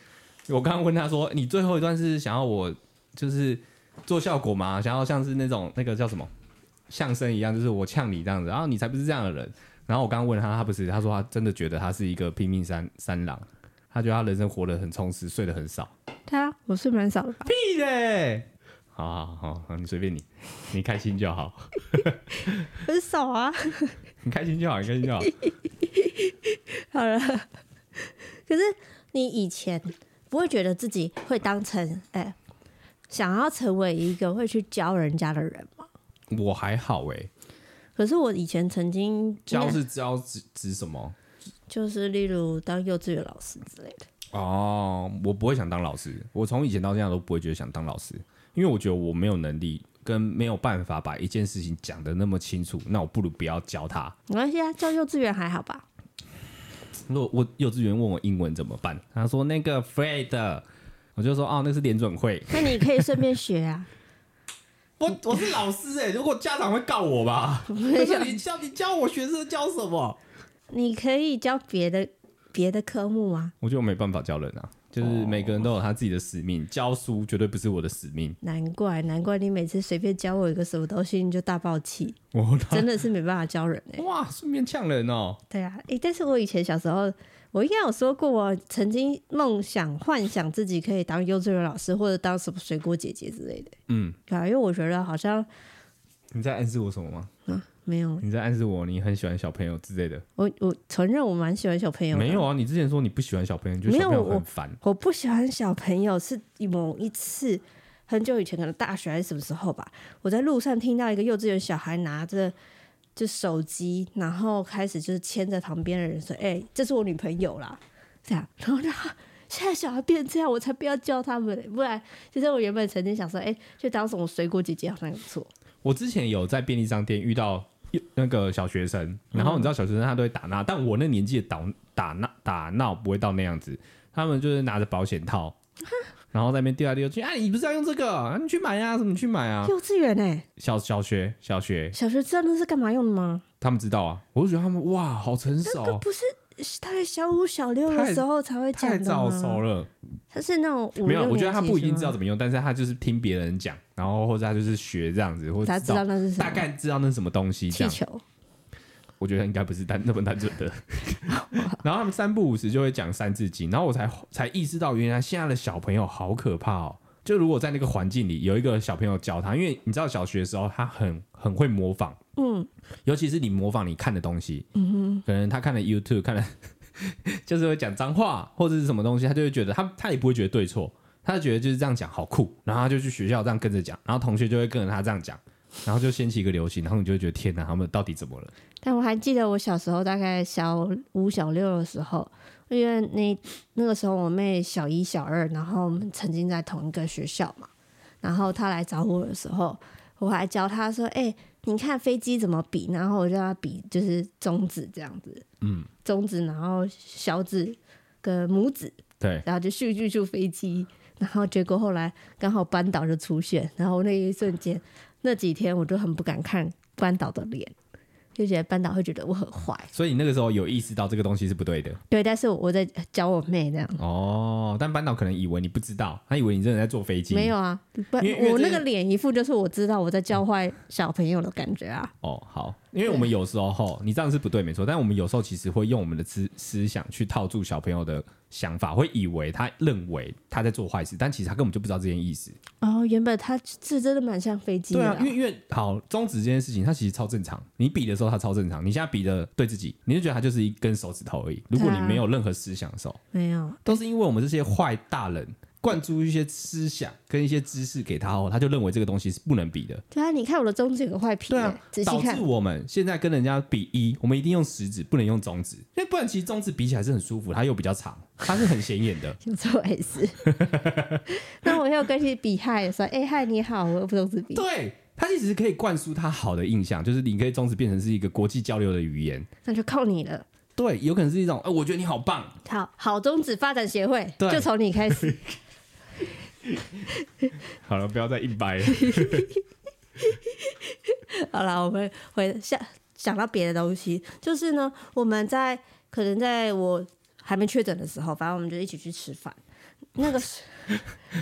我刚刚问他说，你最后一段是想要我就是做效果吗？想要像是那种那个叫什么相声一样，就是我呛你这样子，然后你才不是这样的人。然后我刚刚问他，他不是，他说他真的觉得他是一个拼命三三郎，他觉得他人生活得很充实，睡得很少。对啊，我睡蛮少的吧？屁嘞！好好好，你随便你，你开心就好。[laughs] 很少啊，[laughs] 你开心就好，你开心就好。[laughs] 好了，可是你以前不会觉得自己会当成哎、欸，想要成为一个会去教人家的人吗？我还好哎、欸，可是我以前曾经教是教指指什么？就是例如当幼稚园老师之类的。哦，我不会想当老师，我从以前到现在都不会觉得想当老师。因为我觉得我没有能力跟没有办法把一件事情讲得那么清楚，那我不如不要教他。没关系啊，教幼稚园还好吧？如果我幼稚园问我英文怎么办？他说那个 Fred，我就说哦，那是联准会。那你可以顺便学啊。[laughs] 我我是老师哎、欸，如果家长会告我吧？[laughs] [laughs] 你教你教我学生教什么？你可以教别的别的科目啊。我觉得我没办法教人啊。就是每个人都有他自己的使命，哦、教书绝对不是我的使命。难怪，难怪你每次随便教我一个什么东西，你就大爆气。我真的是没办法教人哎、欸。哇，顺便呛人哦。对啊，哎、欸，但是我以前小时候，我应该有说过，我曾经梦想、幻想自己可以当幼稚园老师，或者当什么水果姐姐之类的。嗯，对啊，因为我觉得好像。你在暗示我什么吗？嗯。没有，你在暗示我你很喜欢小朋友之类的。我我承认我蛮喜欢小朋友。没有啊，你之前说你不喜欢小朋友，你觉得小朋友很烦。我，我不喜欢小朋友是某一次很久以前，可能大学还是什么时候吧。我在路上听到一个幼稚园小孩拿着就手机，然后开始就是牵着旁边的人说：“哎、欸，这是我女朋友啦。”这样，然后呢，现在小孩变这样，我才不要教他们。不然，其实我原本曾经想说：“哎、欸，就当什么水果姐姐好像也不错。”我之前有在便利商店遇到。那个小学生，然后你知道小学生他都会打闹，但我那年纪的打打闹打闹不会到那样子，他们就是拿着保险套，然后在那边丢来丢去。哎，你不是要用这个？啊、你去买呀、啊？怎么去买啊？幼稚园哎、欸，小小学小学小学知道那是干嘛用的吗？他们知道啊，我就觉得他们哇，好成熟。那个不是大概小五小六的时候才会讲？太早熟了。他是那种没有，我觉得他不一定知道怎么用，但是他就是听别人讲。然后或者他就是学这样子，或者他知道那是什么，大概知道那是什么东西。气球，我觉得应该不是单那么单纯的。[laughs] 然后他们三不五时就会讲三字经，然后我才才意识到，原来现在的小朋友好可怕哦。就如果在那个环境里有一个小朋友教他，因为你知道小学的时候他很很会模仿，嗯，尤其是你模仿你看的东西，嗯哼，可能他看了 YouTube 看了，[laughs] 就是会讲脏话或者是什么东西，他就会觉得他他也不会觉得对错。他就觉得就是这样讲好酷，然后他就去学校这样跟着讲，然后同学就会跟着他这样讲，然后就掀起一个流行，然后你就会觉得天哪，他们到底怎么了？但我还记得我小时候大概小五小六的时候，因为那那个时候我妹小一小二，然后我们曾经在同一个学校嘛，然后她来找我的时候，我还教她说：“哎、欸，你看飞机怎么比？”然后我就要比就是中指这样子，嗯，中指，然后小指跟拇指，对，然后就咻咻咻飞机。然后结果后来刚好班导就出现，然后那一瞬间，那几天我就很不敢看班导的脸。就觉得班导会觉得我很坏，所以你那个时候有意识到这个东西是不对的。对，但是我在教我妹这样。哦，但班导可能以为你不知道，他以为你真的在坐飞机。没有啊，不，我那个脸一副就是我知道我在教坏小朋友的感觉啊。哦，好，因为我们有时候你这样是不对，没错。但我们有时候其实会用我们的思思想去套住小朋友的想法，会以为他认为他在做坏事，但其实他根本就不知道这件意思。哦，原本他是真的蛮像飞机的。对啊，因为因为好中指这件事情，它其实超正常。你比的时候。他超正常，你现在比的对自己，你就觉得他就是一根手指头而已。如果你没有任何思想的时候，没有，都是因为我们这些坏大人灌输一些思想跟一些知识给他后，他就认为这个东西是不能比的。对啊，你看我的中指有个坏皮，对啊，导致我们现在跟人家比一，我们一定用食指，不能用中指，因为不然其实中指比起来是很舒服，它又比较长，它是很显眼的。[laughs] [laughs] 那我要跟你比嗨，说哎嗨你好，我又不中指比。对。他其实是可以灌输他好的印象，就是你可以中指变成是一个国际交流的语言，那就靠你了。对，有可能是一种，呃，我觉得你好棒。好，好中指发展协会，就从你开始。[laughs] [laughs] 好了，不要再硬掰了。[laughs] 好了，我们回想想到别的东西，就是呢，我们在可能在我还没确诊的时候，反正我们就一起去吃饭。那个是，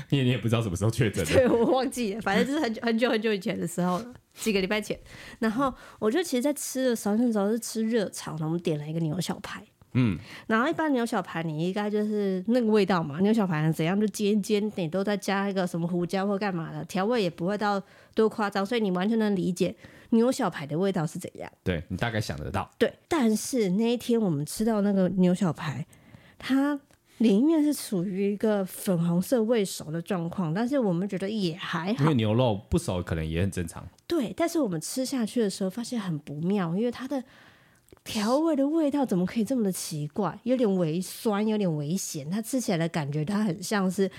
你也你也不知道什么时候确诊，[laughs] 对，我忘记了，反正就是很久很久很久以前的时候了，几个礼拜前。然后我就其实，在吃的时候，那时候是吃热炒，然后我们点了一个牛小排。嗯，然后一般牛小排你应该就是那个味道嘛，牛小排怎样就煎煎，你都在加一个什么胡椒或干嘛的，调味也不会到多夸张，所以你完全能理解牛小排的味道是怎样。对，你大概想得到。对，但是那一天我们吃到那个牛小排，它里面是处于一个粉红色未熟的状况，但是我们觉得也还好，因为牛肉不熟可能也很正常。对，但是我们吃下去的时候发现很不妙，因为它的。调味的味道怎么可以这么的奇怪？有点微酸，有点微咸。它吃起来的感觉，它很像是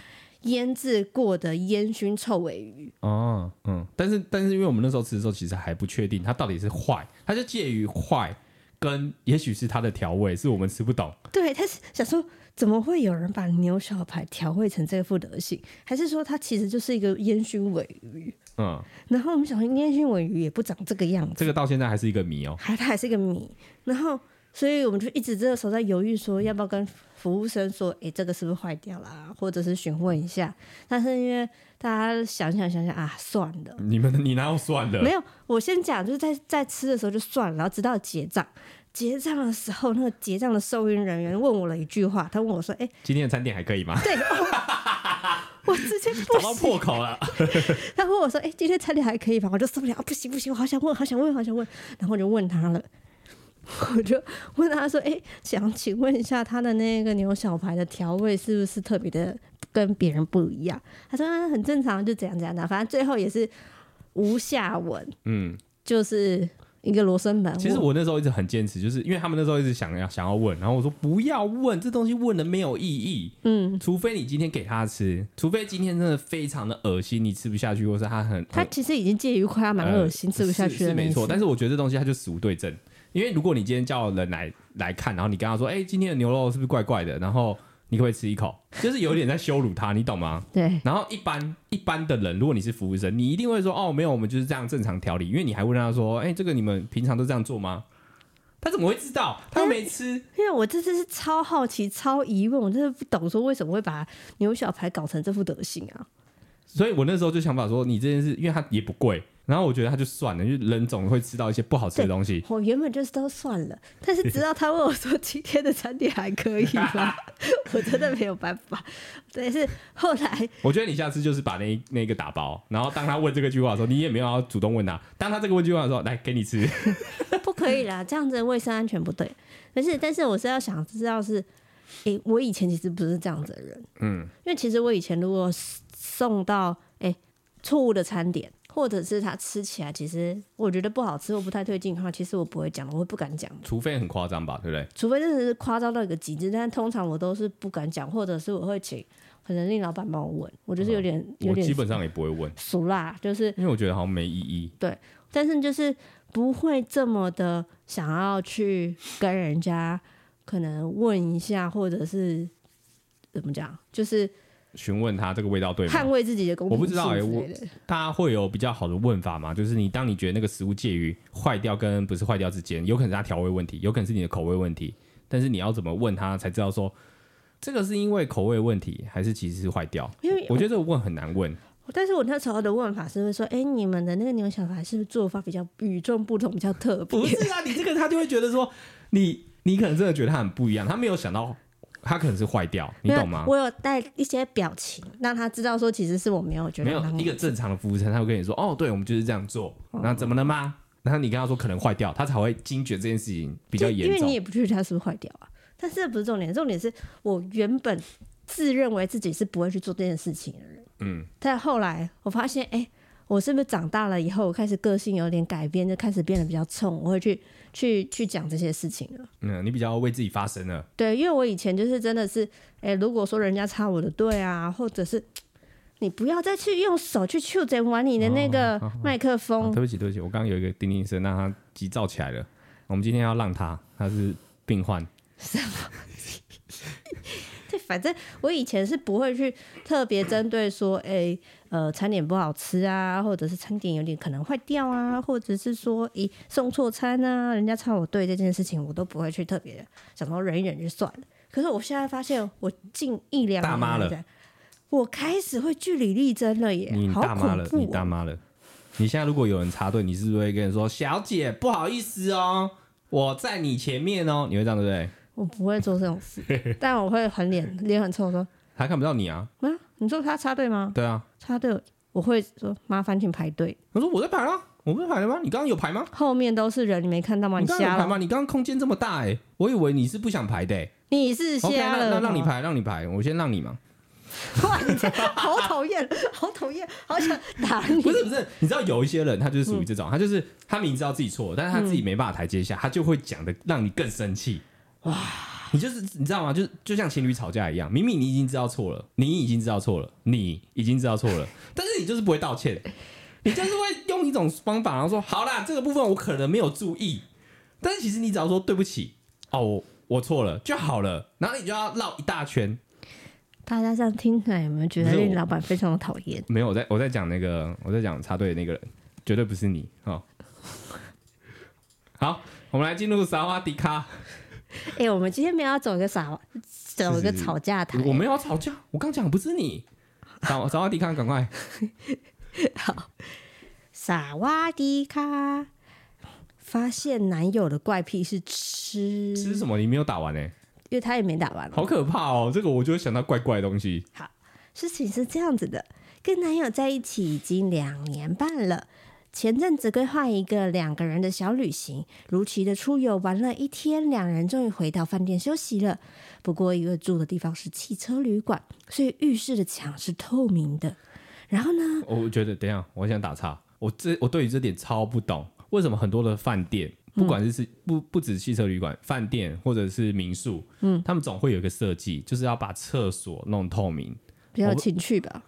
腌制过的烟熏臭尾鱼。哦，嗯，但是但是因为我们那时候吃的时候，其实还不确定它到底是坏，它就介于坏跟也许是它的调味是我们吃不懂。对，他是想说。怎么会有人把牛小排调味成这副德行？还是说它其实就是一个烟熏尾鱼？嗯，然后我们想说烟熏尾鱼也不长这个样子，这个到现在还是一个谜哦，还它还是一个谜。然后，所以我们就一直这个时候在犹豫，说要不要跟服务生说，诶，这个是不是坏掉了，或者是询问一下？但是因为大家想想想想啊，算了，你们你哪有算的？没有，我先讲，就是在在吃的时候就算了，然后直到结账。结账的时候，那个结账的收银人员问我了一句话，他问我说：“哎、欸，今天的餐点还可以吗？”对，我直接不找到破口了。[laughs] 他问我说：“哎、欸，今天餐点还可以吧？”我就受不了，不行不行，我好想问，好想问，好想问。然后我就问他了，我就问他说：“哎、欸，想请问一下，他的那个牛小排的调味是不是特别的跟别人不一样？”他说：“很正常，就怎样怎样的。”反正最后也是无下文。嗯，就是。一个罗生门。其实我那时候一直很坚持，就是因为他们那时候一直想要想要问，然后我说不要问，这东西问了没有意义。嗯，除非你今天给他吃，除非今天真的非常的恶心，你吃不下去，或是他很他其实已经介于快要蛮恶心、呃、吃不下去的。是没错，但是我觉得这东西它就死无对证，因为如果你今天叫人来来看，然后你跟他说，哎、欸，今天的牛肉是不是怪怪的？然后。你可不可以吃一口？[laughs] 就是有点在羞辱他，你懂吗？对。然后一般一般的人，如果你是服务生，你一定会说：“哦，没有，我们就是这样正常调理。”因为你还问他说：“哎、欸，这个你们平常都这样做吗？”他怎么会知道？他又没吃。因为我这次是超好奇、超疑问，我真的不懂说为什么会把牛小排搞成这副德行啊？所以我那时候就想法说，你这件事，因为它也不贵。然后我觉得他就算了，因为人总会吃到一些不好吃的东西。我原本就是都算了，但是直到他问我说今天的餐点还可以吗？[laughs] 我真的没有办法。但是后来，我觉得你下次就是把那那个打包，然后当他问这个句话的时候，你也没有要主动问他。当他这个问句话的时候，来给你吃，[laughs] [laughs] 不可以啦，这样子卫生安全不对。但是，但是我是要想知道是，诶，我以前其实不是这样子的人，嗯，因为其实我以前如果送到诶错误的餐点。或者是它吃起来，其实我觉得不好吃或不太对劲的话，其实我不会讲，我会不敢讲。除非很夸张吧，对不对？除非真的是夸张到一个极致，但通常我都是不敢讲，或者是我会请可能令老板帮我问。我就是有点、嗯、有点，我基本上也不会问。俗辣就是因为我觉得好像没意义。对，但是就是不会这么的想要去跟人家可能问一下，或者是怎么讲，就是。询问他这个味道对吗？捍卫自己的公平。我不知道哎、欸，我大家会有比较好的问法吗？就是你当你觉得那个食物介于坏掉跟不是坏掉之间，有可能是它调味问题，有可能是你的口味问题。但是你要怎么问他才知道说这个是因为口味问题，还是其实是坏掉？因为我觉得这个问很难问。但是我那时候的问法是会说，哎、欸，你们的那个牛小排是不是做法比较与众不同，比较特别？不是啊，你这个他就会觉得说，你你可能真的觉得他很不一样，他没有想到。他可能是坏掉，你懂吗？我有带一些表情，让他知道说其实是我没有觉得。没有一个正常的服务生，他会跟你说：“哦，对，我们就是这样做。哦”那怎么了吗？然后你跟他说可能坏掉，他才会惊觉这件事情比较严重。因为你也不确定他是不是坏掉啊。但是这不是重点，重点是我原本自认为自己是不会去做这件事情的人。嗯。但后来我发现，哎、欸，我是不是长大了以后，我开始个性有点改变，就开始变得比较冲，我会去。去去讲这些事情了。嗯，你比较为自己发声了。对，因为我以前就是真的是，哎、欸，如果说人家插我的队啊，或者是你不要再去用手去触诊玩你的那个麦克风、哦哦哦。对不起，对不起，我刚刚有一个叮铃声，让他急躁起来了。我们今天要让他，他是病患。什么？[laughs] 对，反正我以前是不会去特别针对说，哎、欸。呃，餐点不好吃啊，或者是餐点有点可能坏掉啊，或者是说，咦，送错餐啊，人家插我队这件事情，我都不会去特别想说忍一忍就算了。可是我现在发现，我近一两年大妈了，我开始会据理力争了耶！你大妈了，你大妈了！你现在如果有人插队，你是不是会跟人说：“小姐，不好意思哦，我在你前面哦。”你会这样对不对？我不会做这种事，[laughs] 但我会很脸脸很臭说：“他看不到你啊？”啊，你说他插队吗？对啊，插队，我会说麻烦请排队。我说我在排啊，我不是排了吗？你刚刚有排吗？后面都是人，你没看到吗？你刚刚有排吗？你你刚刚空间这么大哎、欸，我以为你是不想排的、欸。你是瞎了？Okay, 那那让你排，让你排，我先让你嘛。哇，你这好讨厌，[laughs] 好讨厌，好想打你。不是不是，你知道有一些人，他就是属于这种，嗯、他就是他明知道自己错，但是他自己没办法台阶下，嗯、他就会讲的让你更生气。哇，你就是你知道吗？就就像情侣吵架一样，明明你已经知道错了，你已经知道错了，你已经知道错了，但是你就是不会道歉，你就是会用一种方法，然后说好啦，这个部分我可能没有注意，但是其实你只要说对不起哦，我我错了就好了，然后你就要绕一大圈。大家这样听起来有没有觉得令老板非常的讨厌？没有，我在我在讲那个我在讲插队的那个人，绝对不是你哦。好，我们来进入撒瓦迪卡。[laughs] 哎、欸，我们今天没有要走一个撒，走一个吵架台。我没有要吵架，我刚讲不是你。撒撒哇迪卡，赶快。[laughs] 好，撒哇迪卡。发现男友的怪癖是吃吃什么？你没有打完呢、欸？因为他也没打完，好可怕哦！这个我就会想到怪怪的东西。好，事情是这样子的，跟男友在一起已经两年半了。前阵子规划一个两个人的小旅行，如期的出游玩了一天，两人终于回到饭店休息了。不过因为住的地方是汽车旅馆，所以浴室的墙是透明的。然后呢，我觉得等一下，我想打岔，我这我对于这点超不懂，为什么很多的饭店？不管是不不止汽车旅馆、饭店或者是民宿，嗯，他们总会有一个设计，就是要把厕所弄透明，比较情趣吧？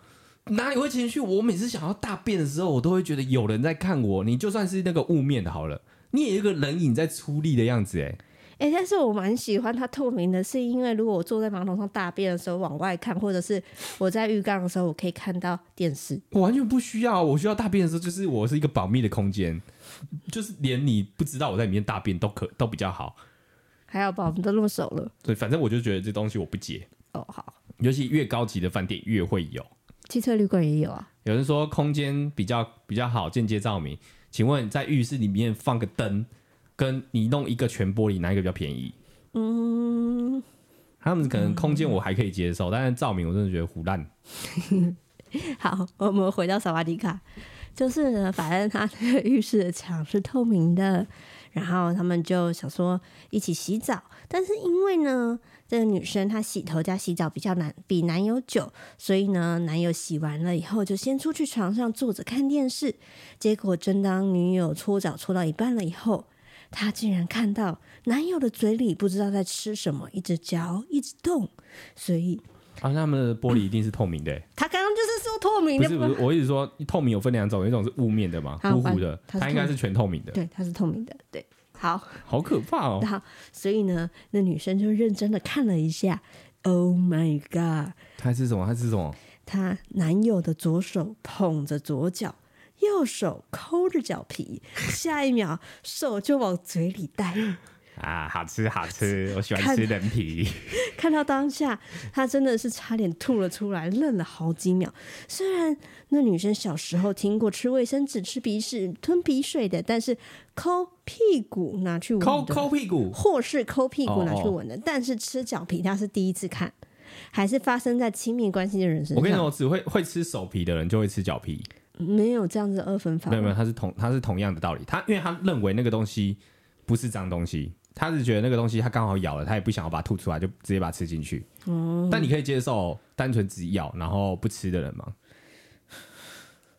哪里会情绪？我每次想要大便的时候，我都会觉得有人在看我。你就算是那个雾面的好了，你也有一个人影在出力的样子，哎。哎、欸，但是我蛮喜欢它透明的，是因为如果我坐在马桶上大便的时候往外看，或者是我在浴缸的时候，我可以看到电视。我完全不需要，我需要大便的时候，就是我是一个保密的空间，就是连你不知道我在里面大便都可都比较好。还好吧，我们都那么熟了。对，反正我就觉得这东西我不接。哦，好。尤其越高级的饭店越会有，汽车旅馆也有啊。有人说空间比较比较好，间接照明。请问在浴室里面放个灯？跟你弄一个全玻璃，哪一个比较便宜？嗯，他们可能空间我还可以接受，嗯、但是照明我真的觉得胡烂。[laughs] 好，我们回到萨瓦迪卡，就是呢，反正他那个浴室的墙是透明的，然后他们就想说一起洗澡，但是因为呢，这个女生她洗头加洗澡比较难，比男友久，所以呢，男友洗完了以后就先出去床上坐着看电视，结果正当女友搓澡搓到一半了以后。她竟然看到男友的嘴里不知道在吃什么，一直嚼，一直动，所以啊，他们的玻璃一定是透明的。他刚刚就是说透明的，不是不是，我一直说透明有分两种，一种是雾面的嘛，糊糊的，它应该是全透明的。对，它是透明的。对，好，好可怕哦。好，所以呢，那女生就认真的看了一下，Oh my god！她是什么？她是什么？她男友的左手捧着左脚。右手抠着脚皮，下一秒手就往嘴里带啊！好吃好吃，[laughs] 我喜欢吃人皮。看，[laughs] 看到当下，他真的是差点吐了出来，愣了好几秒。虽然那女生小时候听过吃卫生纸、吃鼻屎、吞鼻水的，但是抠屁股拿去闻，抠抠屁股，或是抠屁股拿去闻的，哦哦，但是吃脚皮他是第一次看，还是发生在亲密关系的人身上。我跟你说，只会会吃手皮的人就会吃脚皮。没有这样子二分法，没有没有，他是同他是同样的道理。他因为他认为那个东西不是脏东西，他是觉得那个东西他刚好咬了，他也不想要把它吐出来，就直接把它吃进去。嗯，但你可以接受单纯只咬然后不吃的人吗？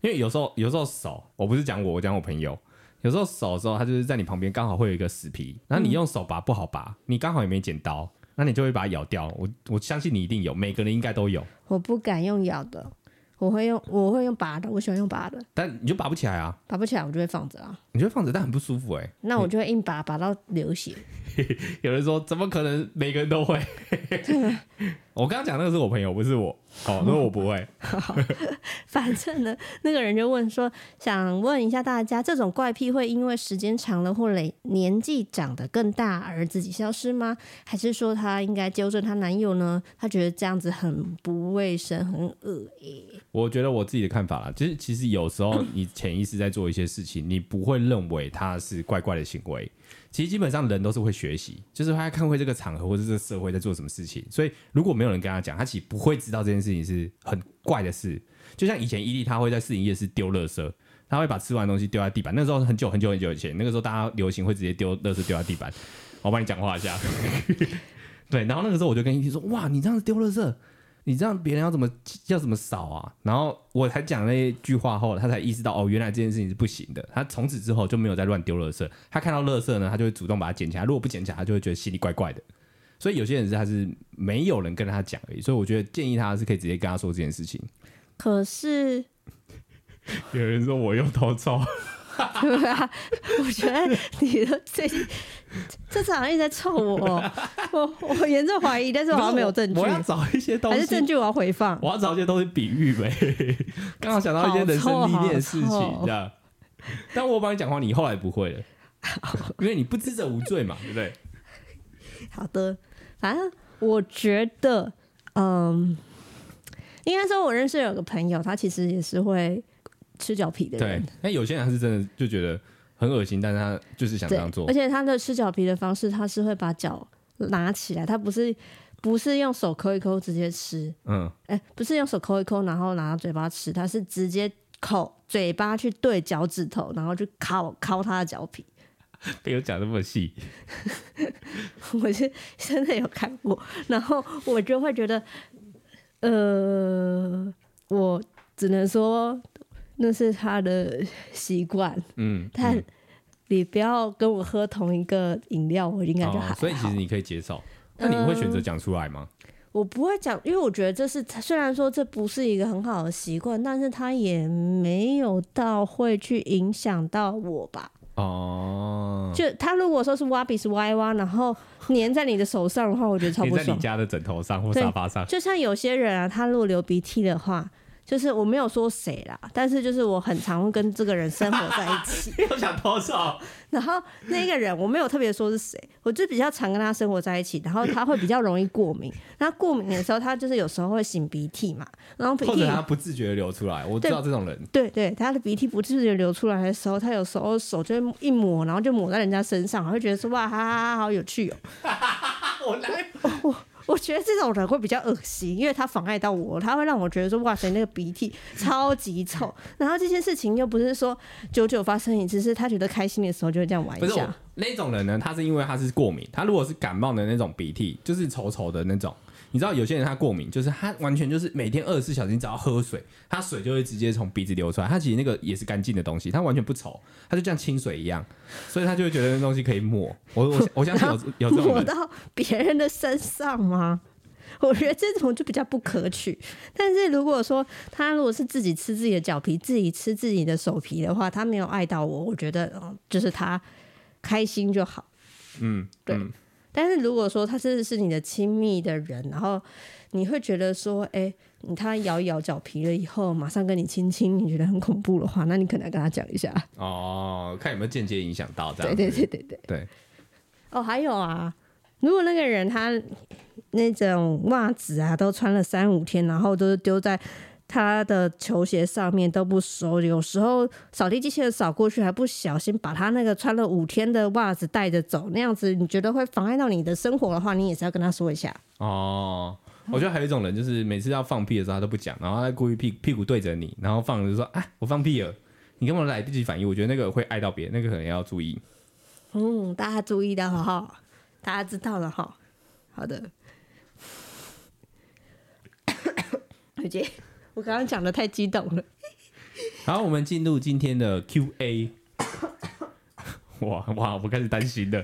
因为有时候有时候手，我不是讲我，我讲我朋友，有时候手的时候，他就是在你旁边刚好会有一个死皮，然后你用手拔不好拔，你刚好也没剪刀，那你就会把它咬掉。我我相信你一定有，每个人应该都有。我不敢用咬的。我会用，我会用拔的，我喜欢用拔的。但你就拔不起来啊！拔不起来，我就会放着啊。你就会放着，但很不舒服哎、欸。那我就会硬拔，拔到流血。有人说怎么可能每个人都会？[laughs] 我刚刚讲那个是我朋友，不是我。哦，那我不会。[laughs] 反正呢，那个人就问说，想问一下大家，这种怪癖会因为时间长了或累年纪长得更大而自己消失吗？还是说她应该纠正她男友呢？她觉得这样子很不卫生，很恶心。我觉得我自己的看法啦，就是其实有时候你潜意识在做一些事情，你不会认为他是怪怪的行为。其实基本上人都是会学习，就是他看会这个场合或者这个社会在做什么事情，所以如果没有人跟他讲，他其实不会知道这件事情是很怪的事。就像以前伊利他会在试营业室丢垃圾，他会把吃完的东西丢在地板。那时候很久很久很久以前，那个时候大家流行会直接丢垃圾丢在地板。我帮你讲话一下，[laughs] 对。然后那个时候我就跟伊利说：“哇，你这样子丢垃圾。”你这样别人要怎么要怎么扫啊？然后我才讲那一句话后，他才意识到哦，原来这件事情是不行的。他从此之后就没有再乱丢垃圾。他看到垃圾呢，他就会主动把它捡起来。如果不捡起来，他就会觉得心里怪怪的。所以有些人是他是没有人跟他讲而已。所以我觉得建议他是可以直接跟他说这件事情。可是有人说我又偷臭。[laughs] 对啊，我觉得你的最近这次好像一直在臭我，我我严重怀疑，但是我好像没有证据。我要找一些东西，还是证据我要回放。我要找一些东西比喻呗，刚好想到一些人生历练的事情，这样。但我帮你讲话，你后来不会了，因为你不知者无罪嘛，对不对？好的，反正我觉得，嗯，应该说，我认识有个朋友，他其实也是会。吃脚皮的人，对，那有些人他是真的就觉得很恶心，但是他就是想这样做。而且他的吃脚皮的方式，他是会把脚拿起来，他不是不是用手抠一抠直接吃，嗯，哎、欸，不是用手抠一抠然后拿到嘴巴吃，他是直接口嘴巴去对脚趾头，然后去抠抠他的脚皮。[laughs] 没有讲那么细，[laughs] 我是真的有看过，然后我就会觉得，呃，我只能说。那是他的习惯，嗯，但你不要跟我喝同一个饮料，我应该就还好。所以其实你可以接受，那你会选择讲出来吗？嗯，我不会讲，因为我觉得这是虽然说这不是一个很好的习惯，但是他也没有到会去影响到我吧。哦，就他如果说是挖鼻是歪挖，然后粘在你的手上的话，我觉得超不爽。在你家的枕头上或沙发上，就像有些人啊，他如果流鼻涕的话。就是我没有说谁啦，但是就是我很常会跟这个人生活在一起。[laughs] 又想偷笑。[laughs] 然后那个人我没有特别说是谁，我就比较常跟他生活在一起。然后他会比较容易过敏，那过敏的时候他就是有时候会擤鼻涕嘛，然后鼻涕他不自觉的流出来。我知道这种人。对对，他的鼻涕不自觉流出来的时候，他有时候手就会一抹，然后就抹在人家身上，会觉得说哇哈哈哈，好有趣哦。[laughs] 我来。我觉得这种人会比较恶心，因为他妨碍到我，他会让我觉得说哇塞，那个鼻涕 [laughs] 超级臭。然后这件事情又不是说久久发生一次，是他觉得开心的时候就会这样玩一下。那种人呢，他是因为他是过敏，他如果是感冒的那种鼻涕，就是稠稠的那种。你知道有些人他过敏，就是他完全就是每天二十四小时，你只要喝水，他水就会直接从鼻子流出来。他其实那个也是干净的东西，他完全不稠，他就像清水一样，所以他就会觉得那东西可以抹。[laughs] 我我我相信有有这种抹到别人的身上吗？我觉得这种就比较不可取。但是如果说他如果是自己吃自己的脚皮，自己吃自己的手皮的话，他没有碍到我，我觉得嗯，就是他开心就好。嗯，对。嗯但是如果说他真的是你的亲密的人，然后你会觉得说，哎、欸，他咬一咬脚皮了以后，马上跟你亲亲，你觉得很恐怖的话，那你可能要跟他讲一下哦，[laughs] 看有没有间接影响到这样。对对对对对对。哦，还有啊，如果那个人他那种袜子啊都穿了三五天，然后都是丢在。他的球鞋上面都不收，有时候扫地机器人扫过去还不小心把他那个穿了五天的袜子带着走，那样子你觉得会妨碍到你的生活的话，你也是要跟他说一下。哦，我觉得还有一种人，就是每次要放屁的时候他都不讲，然后他故意屁屁股对着你，然后放就说：“啊，我放屁了。”你根本来不及反应，我觉得那个会碍到别人，那个可能要注意。嗯，大家注意的哈，大家知道了哈。[coughs] 好的，再见。我刚刚讲的太激动了。好，我们进入今天的 Q&A。哇哇，我开始担心了。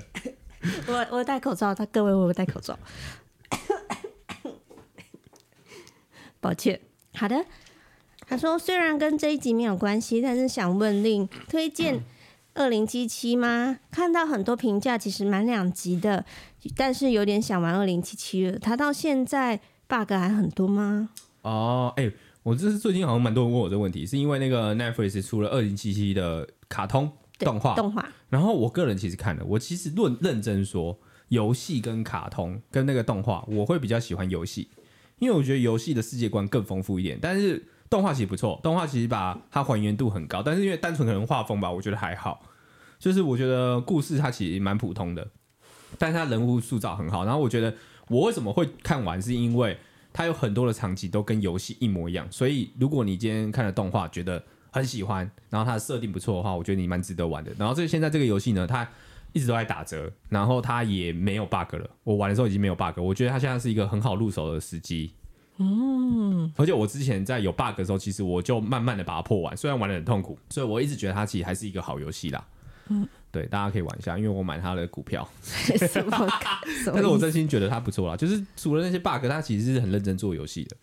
我我戴口罩，他各位我戴口罩。抱歉。好的。他说，虽然跟这一集没有关系，但是想问令推荐二零七七吗？看到很多评价，其实蛮两极的，但是有点想玩二零七七了。他到现在 bug 还很多吗？哦，哎、欸，我这是最近好像蛮多人问我这个问题，是因为那个 Netflix 出了二零七七的卡通动画动画，然后我个人其实看了，我其实论认真说，游戏跟卡通跟那个动画，我会比较喜欢游戏，因为我觉得游戏的世界观更丰富一点，但是。动画其实不错，动画其实把它还原度很高，但是因为单纯可能画风吧，我觉得还好。就是我觉得故事它其实蛮普通的，但是它人物塑造很好。然后我觉得我为什么会看完，是因为它有很多的场景都跟游戏一模一样。所以如果你今天看了动画觉得很喜欢，然后它的设定不错的话，我觉得你蛮值得玩的。然后这现在这个游戏呢，它一直都在打折，然后它也没有 bug 了。我玩的时候已经没有 bug，我觉得它现在是一个很好入手的时机。嗯，而且我之前在有 bug 的时候，其实我就慢慢的把它破完，虽然玩的很痛苦，所以我一直觉得它其实还是一个好游戏啦。嗯，对，大家可以玩一下，因为我买他的股票。[laughs] [laughs] 什么？但是我真心觉得他不错啦，就是除了那些 bug，他其实是很认真做游戏的。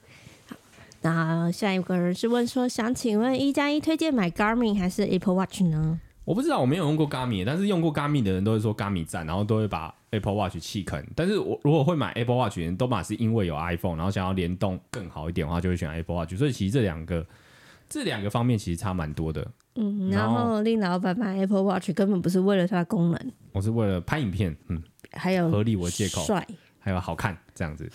那下一个人是问说，想请问一加一推荐买 Garmin 还是 Apple Watch 呢？我不知道，我没有用过 Garmin，但是用过 Garmin 的人都会说 Garmin 赞，然后都会把 Apple Watch 弃坑。但是我如果会买 Apple Watch 的人都嘛是因为有 iPhone，然后想要联动更好一点的话，就会选 Apple Watch。所以其实这两个这两个方面其实差蛮多的。嗯，然后令老板买 Apple Watch 根本不是为了它的功能，我是为了拍影片，嗯，还有合理我借口，帅，还有好看这样子。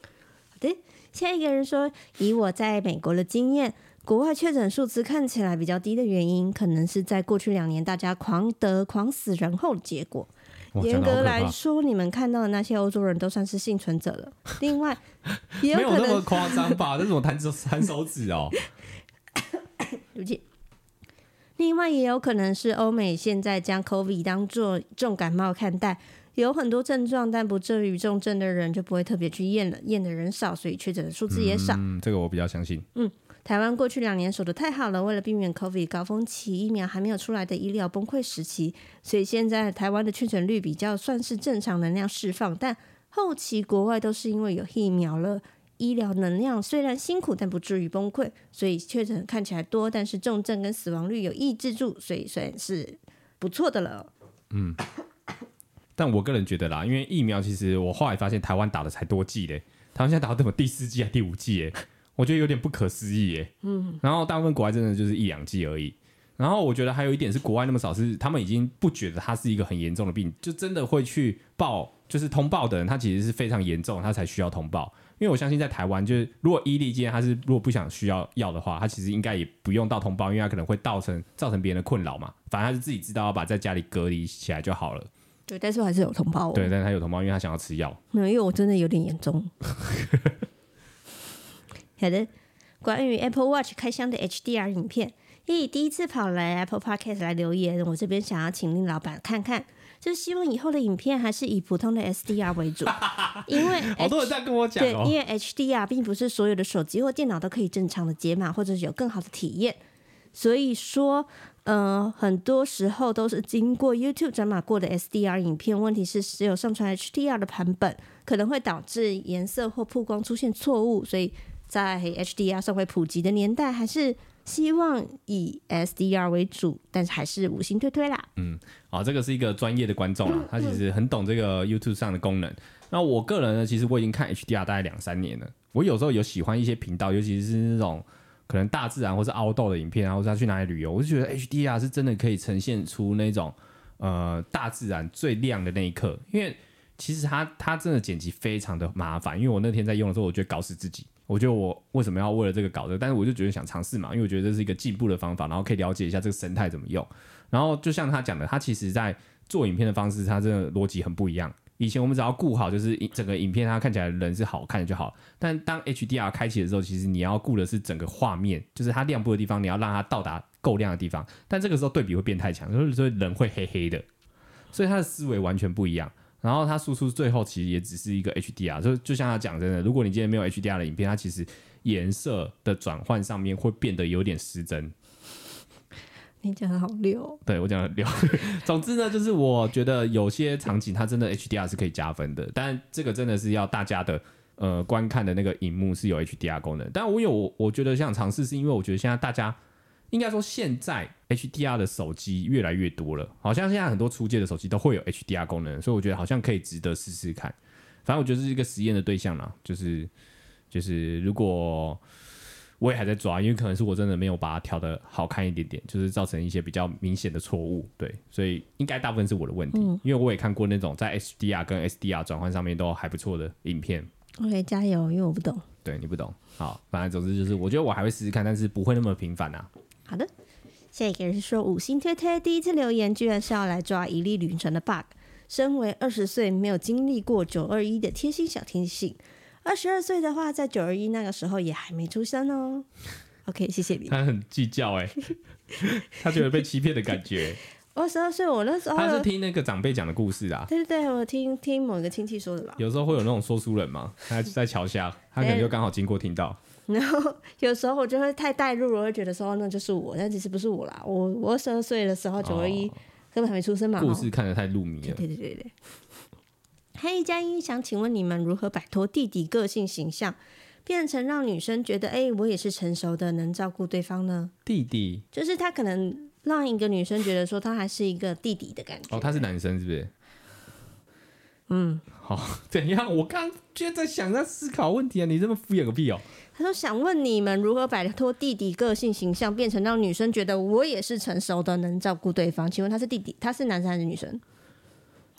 好的，下一个人说，以我在美国的经验。国外确诊数字看起来比较低的原因，可能是在过去两年大家狂得狂死人后的结果。严格来说，你们看到的那些欧洲人都算是幸存者了。[laughs] 另外，[laughs] 也有可能没有那么夸张吧？这种弹手弹手指哦。[laughs] 对不起。另外，也有可能是欧美现在将 COVID 当做重感冒看待，有很多症状但不至于重症的人就不会特别去验了，验的人少，所以确诊的数字也少。嗯，这个我比较相信。嗯。台湾过去两年守得太好了，为了避免 COVID 高峰期疫苗还没有出来的医疗崩溃时期，所以现在台湾的确诊率比较算是正常能量释放。但后期国外都是因为有疫苗了，医疗能量虽然辛苦，但不至于崩溃，所以确诊看起来多，但是重症跟死亡率有抑制住，所以算是不错的了。嗯，但我个人觉得啦，因为疫苗其实我后来发现台湾打的才多剂嘞，台湾现在打到什么第四剂还第五剂哎。我觉得有点不可思议耶，嗯，然后大部分国外真的就是一两剂而已。然后我觉得还有一点是国外那么少，是他们已经不觉得它是一个很严重的病，就真的会去报，就是通报的人，他其实是非常严重，他才需要通报。因为我相信在台湾，就是如果伊利今天他是如果不想需要药的话，他其实应该也不用到通报，因为他可能会造成造成别人的困扰嘛。反正他是自己知道要把在家里隔离起来就好了。对，但是我还是有同胞哦。对，但是他有同胞，因为他想要吃药。没有，因为我真的有点严重。[laughs] 好的，关于 Apple Watch 开箱的 HDR 影片，咦，第一次跑来 Apple Podcast 来留言，我这边想要请令老板看看，就是希望以后的影片还是以普通的 SDR 为主，[laughs] 因为 H, 好多人在跟我讲、哦，对，因为 HDR 并不是所有的手机或电脑都可以正常的解码，或者是有更好的体验，所以说，呃，很多时候都是经过 YouTube 转码过的 SDR 影片，问题是只有上传 HDR 的版本，可能会导致颜色或曝光出现错误，所以。在 HDR 尚未普及的年代，还是希望以 SDR 为主，但是还是五星推推啦。嗯，好，这个是一个专业的观众啊，他其实很懂这个 YouTube 上的功能。那我个人呢，其实我已经看 HDR 大概两三年了。我有时候有喜欢一些频道，尤其是那种可能大自然或是 outdoor 的影片，然后他去哪里旅游，我就觉得 HDR 是真的可以呈现出那种呃大自然最亮的那一刻。因为其实它它真的剪辑非常的麻烦，因为我那天在用的时候，我觉得搞死自己。我觉得我为什么要为了这个搞这个？但是我就觉得想尝试嘛，因为我觉得这是一个进步的方法，然后可以了解一下这个生态怎么用。然后就像他讲的，他其实在做影片的方式，他这个逻辑很不一样。以前我们只要顾好，就是整个影片它看起来人是好看的就好。但当 HDR 开启的时候，其实你要顾的是整个画面，就是它亮部的地方，你要让它到达够亮的地方。但这个时候对比会变太强，所以人会黑黑的，所以他的思维完全不一样。然后它输出最后其实也只是一个 HDR，就就像他讲真的，如果你今天没有 HDR 的影片，它其实颜色的转换上面会变得有点失真。你讲的好溜，对我讲的溜。[laughs] 总之呢，就是我觉得有些场景它真的 HDR 是可以加分的，但这个真的是要大家的呃观看的那个荧幕是有 HDR 功能。但我有我觉得想尝试，是因为我觉得现在大家应该说现在 HDR 的手机越来越多了，好像现在很多初阶的手机都会有 HDR 功能，所以我觉得好像可以值得试试看。反正我觉得是一个实验的对象啦，就是就是如果。我也还在抓，因为可能是我真的没有把它调的好看一点点，就是造成一些比较明显的错误，对，所以应该大部分是我的问题。嗯、因为我也看过那种在 HDR 跟 SDR 转换上面都还不错的影片。OK，加油，因为我不懂。对，你不懂。好，反正总之就是，我觉得我还会试试看，但是不会那么频繁啊。好的，下一个人是说五星推推，第一次留言居然是要来抓一粒旅程的 bug。身为二十岁没有经历过九二一的贴心小天性。二十二岁的话，在九二一那个时候也还没出生哦。OK，谢谢你。他很计较哎，[laughs] 他觉得被欺骗的感觉。二十二岁，我那时候他是听那个长辈讲的故事啊。对对对，我听听某一个亲戚说的吧。有时候会有那种说书人嘛，他在桥下，他可能就刚好经过听到。然后有时候我就会太带入了，我会觉得说那就是我，但其实不是我啦。我我二十二岁的时候，九二一根本还没出生嘛。故事看得太入迷了。对对对对。嘿，佳音想请问你们如何摆脱弟弟个性形象，变成让女生觉得，哎、欸，我也是成熟的，能照顾对方呢？弟弟就是他可能让一个女生觉得说他还是一个弟弟的感觉。哦，他是男生是不是？嗯，好，[laughs] 怎样？我刚刚就在想在思考问题啊，你这么敷衍个屁哦！他说想问你们如何摆脱弟弟个性形象，变成让女生觉得我也是成熟的，能照顾对方。请问他是弟弟，他是男生还是女生？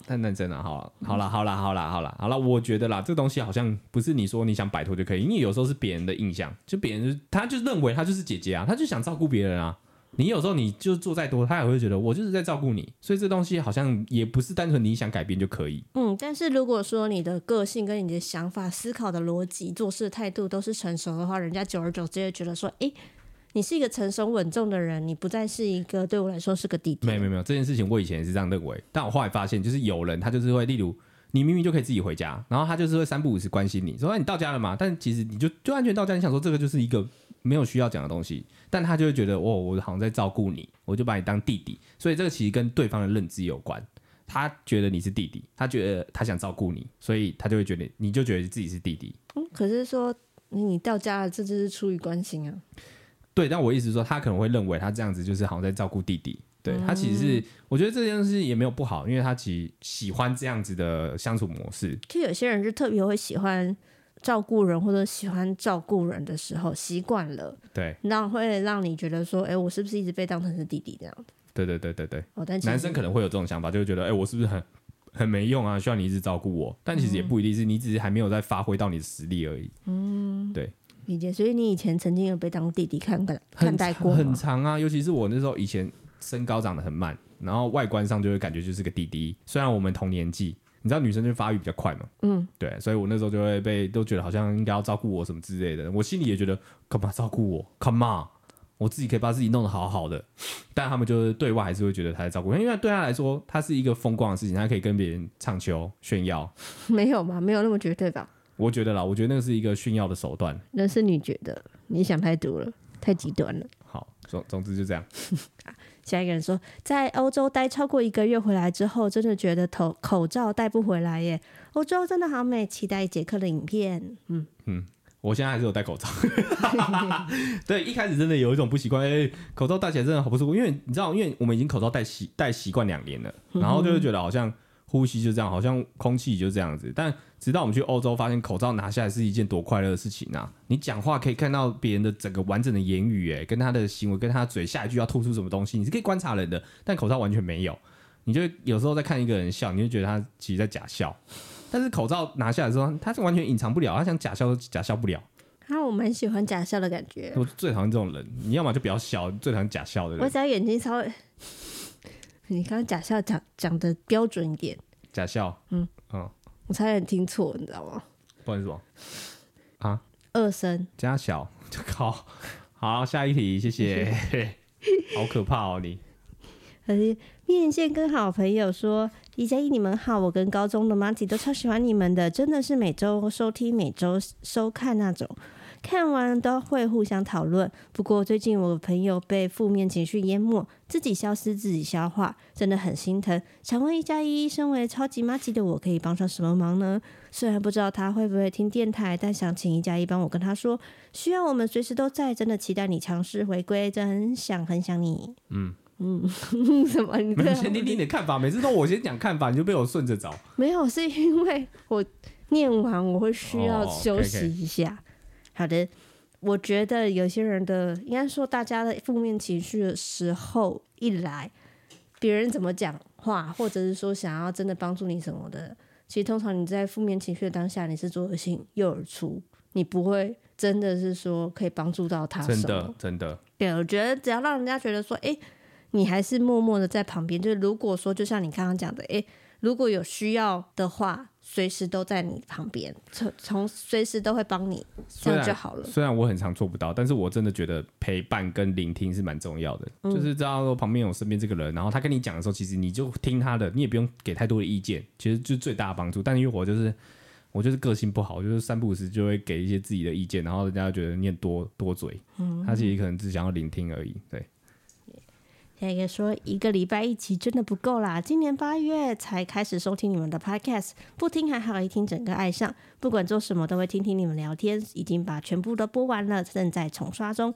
太认真了，好，好了，好了，好了，好了，好了，我觉得啦，这东西好像不是你说你想摆脱就可以，因为有时候是别人的印象，就别人他就认为他就是姐姐啊，他就想照顾别人啊。你有时候你就做再多，他也会觉得我就是在照顾你，所以这东西好像也不是单纯你想改变就可以。嗯，但是如果说你的个性跟你的想法、思考的逻辑、做事态度都是成熟的话，人家久而久之会觉得说，诶。你是一个成熟稳重的人，你不再是一个对我来说是个弟弟。没有没有没有，这件事情我以前也是这样认为，但我后来发现，就是有人他就是会，例如你明明就可以自己回家，然后他就是会三不五时关心你，说哎你到家了吗？但其实你就就安全到家，你想说这个就是一个没有需要讲的东西，但他就会觉得哦，我好像在照顾你，我就把你当弟弟，所以这个其实跟对方的认知有关。他觉得你是弟弟，他觉得他想照顾你，所以他就会觉得你就觉得自己是弟弟。嗯，可是说你到家了，这就是出于关心啊。对，但我意思说，他可能会认为他这样子就是好像在照顾弟弟。对，他其实是，我觉得这件事也没有不好，因为他其实喜欢这样子的相处模式。就有些人是特别会喜欢照顾人，或者喜欢照顾人的时候习惯了，对，那会让你觉得说，哎，我是不是一直被当成是弟弟这样子？对对对对对。哦，但男生可能会有这种想法，就会觉得，哎，我是不是很很没用啊？需要你一直照顾我？但其实也不一定是，你只是还没有在发挥到你的实力而已。嗯，对。理解，所以你以前曾经有被当弟弟看待看待过很长啊，尤其是我那时候以前身高长得很慢，然后外观上就会感觉就是个弟弟。虽然我们同年纪，你知道女生就发育比较快嘛，嗯，对，所以我那时候就会被都觉得好像应该要照顾我什么之类的。我心里也觉得干嘛照顾我？Come on，我自己可以把自己弄得好好的。但他们就是对外还是会觉得他在照顾，因为对他来说，他是一个风光的事情，他可以跟别人唱秋炫耀。[laughs] 没有嘛？没有那么绝对吧？我觉得啦，我觉得那个是一个炫耀的手段。那是你觉得，你想太多了，太极端了。好，总总之就这样。[laughs] 下一个人说，在欧洲待超过一个月回来之后，真的觉得头口罩戴不回来耶。欧洲真的好美，期待杰克的影片。嗯嗯，我现在还是有戴口罩。对，一开始真的有一种不习惯，欸，口罩戴起来真的好不舒服。因为你知道，因为我们已经口罩戴习戴习惯两年了，然后就会觉得好像。呼吸就这样，好像空气就这样子。但直到我们去欧洲，发现口罩拿下来是一件多快乐的事情啊！你讲话可以看到别人的整个完整的言语，哎，跟他的行为，跟他嘴下一句要吐出什么东西，你是可以观察人的。但口罩完全没有，你就有时候在看一个人笑，你就觉得他其实在假笑。但是口罩拿下来之后，他是完全隐藏不了，他想假笑都假笑不了。啊，我蛮喜欢假笑的感觉。我最讨厌这种人，你要么就比较笑，最讨厌假笑的人。我只要眼睛稍微。你刚刚假笑讲讲的标准一点，假笑，嗯。嗯，我差点听错，你知道吗？不好意思哦，啊，二声。加小就靠，好，下一题，谢谢，[laughs] 好可怕哦你。[laughs] 可是面线跟好朋友说，李佳怡你们好，我跟高中的麻吉都超喜欢你们的，真的是每周收听、每周收看那种。看完都会互相讨论。不过最近我朋友被负面情绪淹没，自己消失自己消化，真的很心疼。想问一加一，身为超级妈吉的我，可以帮上什么忙呢？虽然不知道他会不会听电台，但想请一加一帮我跟他说，需要我们随时都在，真的期待你强势回归，真的很想很想你。嗯。嗯，[laughs] 什么？你先听听你的看法。每次都我先讲看法，你就被我顺着找。没有，是因为我念完我会需要休息一下。Oh, okay, okay. 好的，我觉得有些人的，应该说大家的负面情绪的时候一来，别人怎么讲话，或者是说想要真的帮助你什么的，其实通常你在负面情绪的当下，你是左耳进右耳出，你不会真的是说可以帮助到他。真的，真的。对，我觉得只要让人家觉得说，哎、欸。你还是默默的在旁边，就是如果说，就像你刚刚讲的，哎，如果有需要的话，随时都在你旁边，从从随时都会帮你，这样就好了。虽然我很常做不到，但是我真的觉得陪伴跟聆听是蛮重要的，嗯、就是知道说旁边有身边这个人，然后他跟你讲的时候，其实你就听他的，你也不用给太多的意见，其实就是最大的帮助。但因为我就是我就是个性不好，就是三不五时就会给一些自己的意见，然后人家觉得你很多多嘴，嗯，他其实可能只想要聆听而已，对。下一个说，一个礼拜一集真的不够啦！今年八月才开始收听你们的 podcast，不听还好，一听整个爱上。不管做什么都会听听你们聊天，已经把全部都播完了，正在重刷中。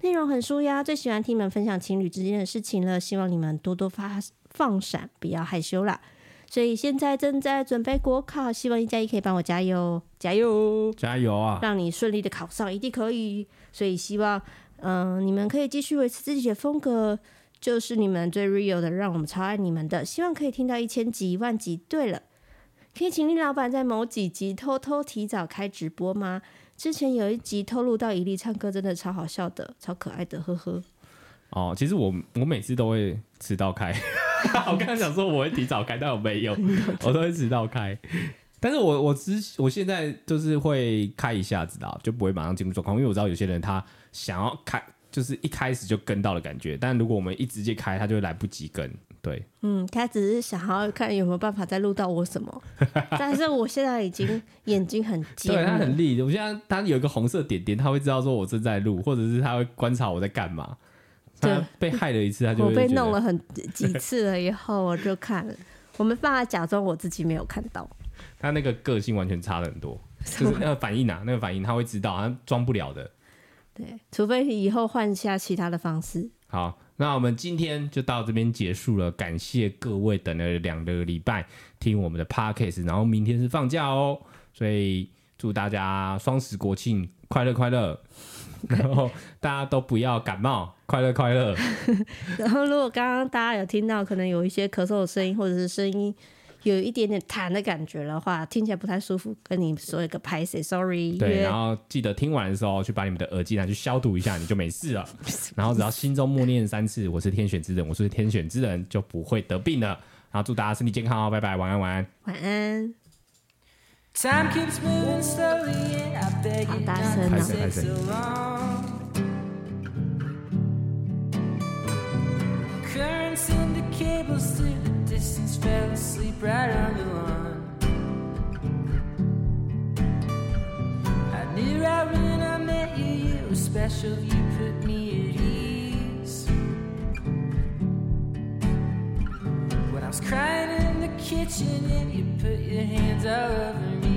内容很舒压，最喜欢听你们分享情侣之间的事情了。希望你们多多发放闪，不要害羞啦。所以现在正在准备国考，希望一加一可以帮我加油，加油，加油啊！让你顺利的考上，一定可以。所以希望，嗯、呃，你们可以继续维持自己的风格。就是你们最 real 的，让我们超爱你们的。希望可以听到一千集、一万集。对了，可以请林老板在某几集偷偷提早开直播吗？之前有一集透露到伊利唱歌，真的超好笑的，超可爱的，呵呵。哦，其实我我每次都会迟到开。[laughs] 我刚刚想说我会提早开，但我没有，[laughs] 我都会迟到开。但是我我之我现在就是会开一下子的，就不会马上进入状况，因为我知道有些人他想要开。就是一开始就跟到的感觉，但如果我们一直接开，他就会来不及跟。对，嗯，他只是想要看有没有办法再录到我什么，[laughs] 但是我现在已经眼睛很尖，对，他很利。我现在他有一个红色点点，他会知道说我正在录，或者是他会观察我在干嘛。他被害了一次，他就会我被弄了很几次了以后，我就看了，我没办法假装我自己没有看到。他那个个性完全差了很多，[laughs] 就是那个反应啊，那个反应他会知道，他装不了的。对，除非以后换下其他的方式。好，那我们今天就到这边结束了。感谢各位等了两个礼拜听我们的 podcast，然后明天是放假哦，所以祝大家双十国庆快乐快乐，然后大家都不要感冒，快乐快乐。[laughs] 然后如果刚刚大家有听到可能有一些咳嗽的声音或者是声音。有一点点痰的感觉的话，听起来不太舒服，跟你说一个拍谢，sorry。对，然后记得听完的时候去把你们的耳机拿去消毒一下，你就没事了。[laughs] 然后只要心中默念三次“我是天选之人，我是天选之人”，就不会得病了。然后祝大家身体健康哦，拜拜，晚安，晚安，晚安。好大声哦。Distance, fell asleep right on the lawn. I knew right when I met you, you were special, you put me at ease. When I was crying in the kitchen and you put your hands all over me.